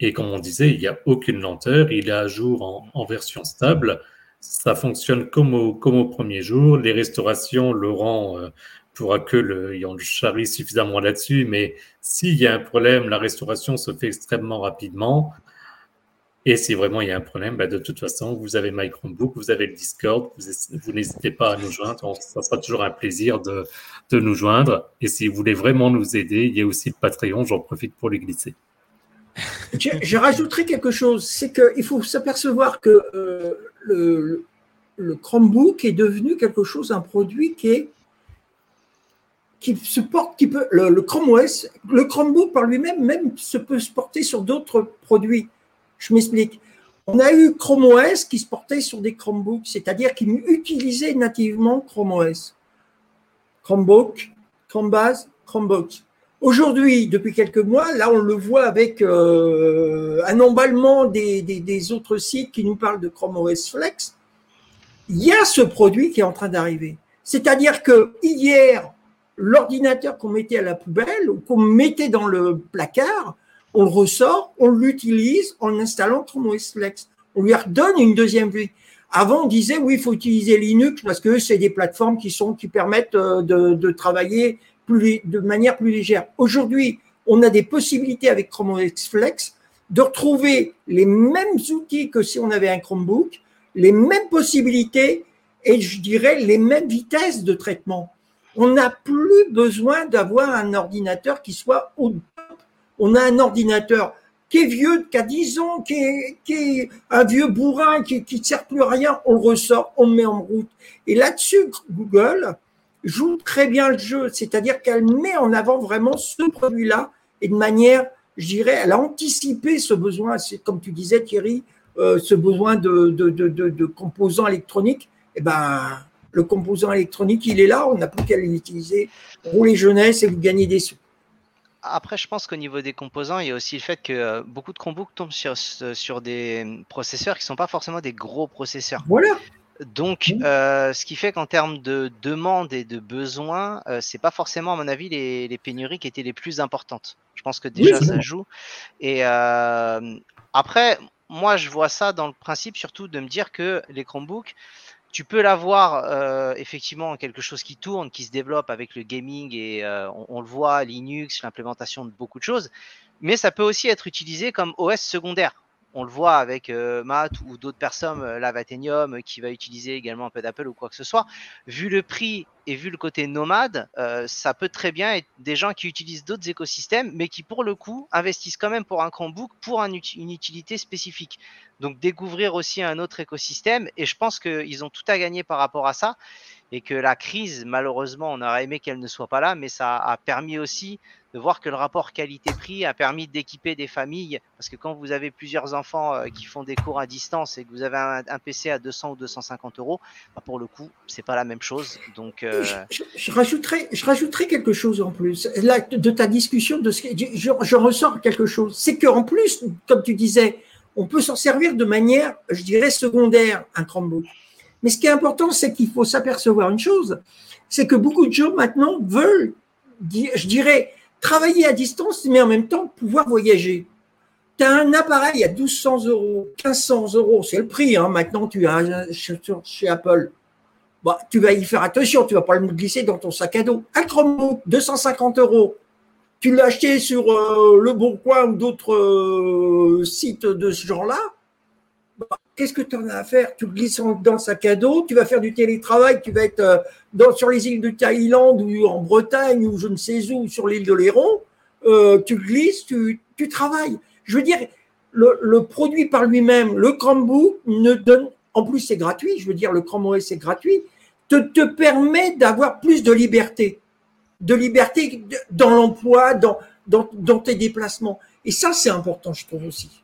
Et comme on disait, il n'y a aucune lenteur. Il est à jour en, version stable. Ça fonctionne comme au, premier jour. Les restaurations, Laurent euh, pourra que le, on le charrie suffisamment là-dessus. Mais s'il y a un problème, la restauration se fait extrêmement rapidement. Et si vraiment il y a un problème, bah, de toute façon, vous avez My Chromebook, vous avez le Discord, vous, n'hésitez pas à nous joindre. Ça sera toujours un plaisir de, de, nous joindre. Et si vous voulez vraiment nous aider, il y a aussi le Patreon, j'en profite pour les glisser. Je, rajouterai quelque chose, c'est qu'il faut s'apercevoir que euh, le, Chromebook est devenu quelque chose, un produit qui est qui se porte, qui peut, le, le Chrome OS, le Chromebook par lui-même même se peut se porter sur d'autres produits. Je m'explique. On a eu Chrome OS qui se portait sur des Chromebooks, c'est-à-dire qui utilisaient nativement Chrome OS. Chromebook, Chromebase, Chromebook. Aujourd'hui, depuis quelques mois, là, on le voit avec euh, un emballement des, des, autres sites qui nous parlent de Chrome OS Flex. Il y a ce produit qui est en train d'arriver. C'est-à-dire que hier, l'ordinateur qu'on mettait à la poubelle ou qu'on mettait dans le placard, on le ressort, on l'utilise en installant Chrome OS Flex. On lui redonne une deuxième vie. Avant, on disait oui, il faut utiliser Linux parce que c'est des plateformes qui sont qui permettent euh, de, travailler de manière plus légère. Aujourd'hui, on a des possibilités avec Chrome OS Flex de retrouver les mêmes outils que si on avait un Chromebook, les mêmes possibilités et je dirais les mêmes vitesses de traitement. On n'a plus besoin d'avoir un ordinateur qui soit. On a un ordinateur qui est vieux, qui a 10 ans, qui est, un vieux bourrin, qui ne sert plus à rien, on le ressort, on le met en route. Et là-dessus, Google joue très bien le jeu, c'est-à-dire qu'elle met en avant vraiment ce produit-là et de manière, je dirais, elle a anticipé ce besoin, comme tu disais Thierry, euh, ce besoin de, composants électroniques. Eh ben, le composant électronique, il est là, on n'a plus qu'à l'utiliser. Rouler jeunesse et vous gagnez des sous. Après, je pense qu'au niveau des composants, il y a aussi le fait que euh, beaucoup de Chromebooks tombent sur, sur des processeurs qui ne sont pas forcément des gros processeurs. Voilà. Donc, euh, ce qui fait qu'en termes de demande et de besoins, euh, c'est pas forcément, à mon avis, les, les, pénuries qui étaient les plus importantes. Je pense que déjà ça joue. Et euh, après, moi, je vois ça dans le principe surtout de me dire que les Chromebooks, tu peux l'avoir euh, effectivement quelque chose qui tourne, qui se développe avec le gaming et euh, on, le voit, Linux, l'implémentation de beaucoup de choses, mais ça peut aussi être utilisé comme OS secondaire on le voit avec euh, Matt ou d'autres personnes, euh, Lavathenium, euh, qui va utiliser également un peu d'Apple ou quoi que ce soit. Vu le prix et vu le côté nomade, ça peut très bien être des gens qui utilisent d'autres écosystèmes, mais qui pour le coup investissent quand même pour un Chromebook pour une utilité spécifique. Donc découvrir aussi un autre écosystème, et je pense qu'ils ont tout à gagner par rapport à ça, et que la crise, malheureusement, on aurait aimé qu'elle ne soit pas là, mais ça a permis aussi de voir que le rapport qualité-prix a permis d'équiper des familles, parce que quand vous avez plusieurs enfants euh, qui font des cours à distance et que vous avez un, PC à 200 ou 250 euros, bah, pour le coup, c'est pas la même chose. Donc, euh, je, rajouterai, je rajouterai quelque chose en plus. Là, de ta discussion, de ce je, je ressors quelque chose. C'est qu'en plus, comme tu disais, on peut s'en servir de manière, je dirais, secondaire, un Chromebook. Mais ce qui est important, c'est qu'il faut s'apercevoir une chose, c'est que beaucoup de gens maintenant veulent, je dirais, travailler à distance, mais en même temps pouvoir voyager. Tu as un appareil à 1200 euros, 1500 euros, c'est le prix. Hein. Maintenant, tu as chez Apple. Bah, tu vas y faire attention, tu vas pas le glisser dans ton sac à dos. Un Chromebook, 250 euros. Tu l'as acheté sur euh, Le Bon Coin ou d'autres euh, sites de ce genre-là. Qu'est-ce que tu en as à faire? Tu glisses dans le sac à dos, tu vas faire du télétravail, tu vas être euh, dans, sur les îles de Thaïlande ou en Bretagne ou je ne sais où, sur l'île de Léron, euh, tu glisses, tu, travailles. Je veux dire, le, produit par lui-même, le Chromebook, ne donne, en plus c'est gratuit, je veux dire, le Chrome OS c'est gratuit, te, permet d'avoir plus de liberté. De liberté dans l'emploi, dans tes déplacements. Et ça, c'est important, je trouve aussi.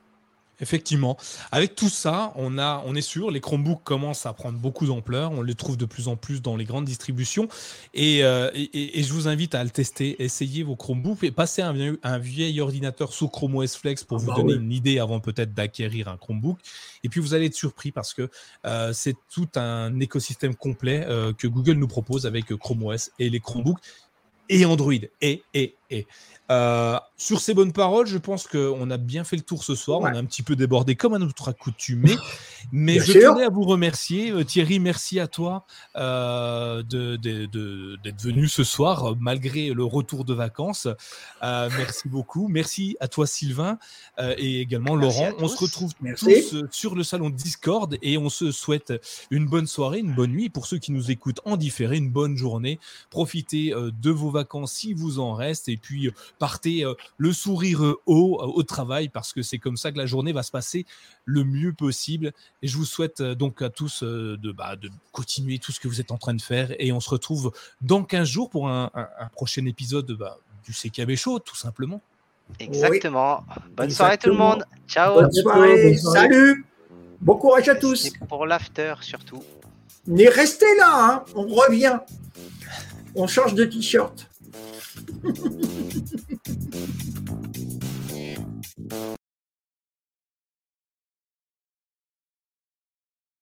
Effectivement. Avec tout ça, on, a, on est sûr, les Chromebooks commencent à prendre beaucoup d'ampleur. On les trouve de plus en plus dans les grandes distributions. Et, euh, je vous invite à le tester. Essayez vos Chromebooks et passez un vieil, un vieil ordinateur sous Chrome OS Flex pour ah vous bah donner une idée avant peut-être d'acquérir un Chromebook. Et puis vous allez être surpris parce que euh, c'est tout un écosystème complet euh, que Google nous propose avec Chrome OS et les Chromebooks et Android. Et, et, et. Euh, sur ces bonnes paroles, je pense qu'on a bien fait le tour ce soir. On a un petit peu débordé comme à notre accoutumé. Mais je tenais à vous remercier. Euh, Thierry, merci à toi euh, d'être venu ce soir, malgré le retour de vacances. merci beaucoup. Merci à toi, Sylvain, et également Laurent. On se retrouve tous sur le salon Discord et on se souhaite une bonne soirée, une bonne nuit. Pour ceux qui nous écoutent en différé, une bonne journée. Profitez de vos vacances si vous en reste. Et puis, partez euh, le sourire haut euh, au travail parce que c'est comme ça que la journée va se passer le mieux possible. Et je vous souhaite euh, donc à tous de, bah, de continuer tout ce que vous êtes en train de faire. Et on se retrouve dans 15 jours pour un, prochain épisode bah, du CKB Show, tout simplement. Exactement. Bonne soirée tout le monde. Ciao. Bonne soirée. Salut. Bon courage à tous. pour l'after surtout. Mais restez là, hein. on revient. On change de t-shirt. フフフフ。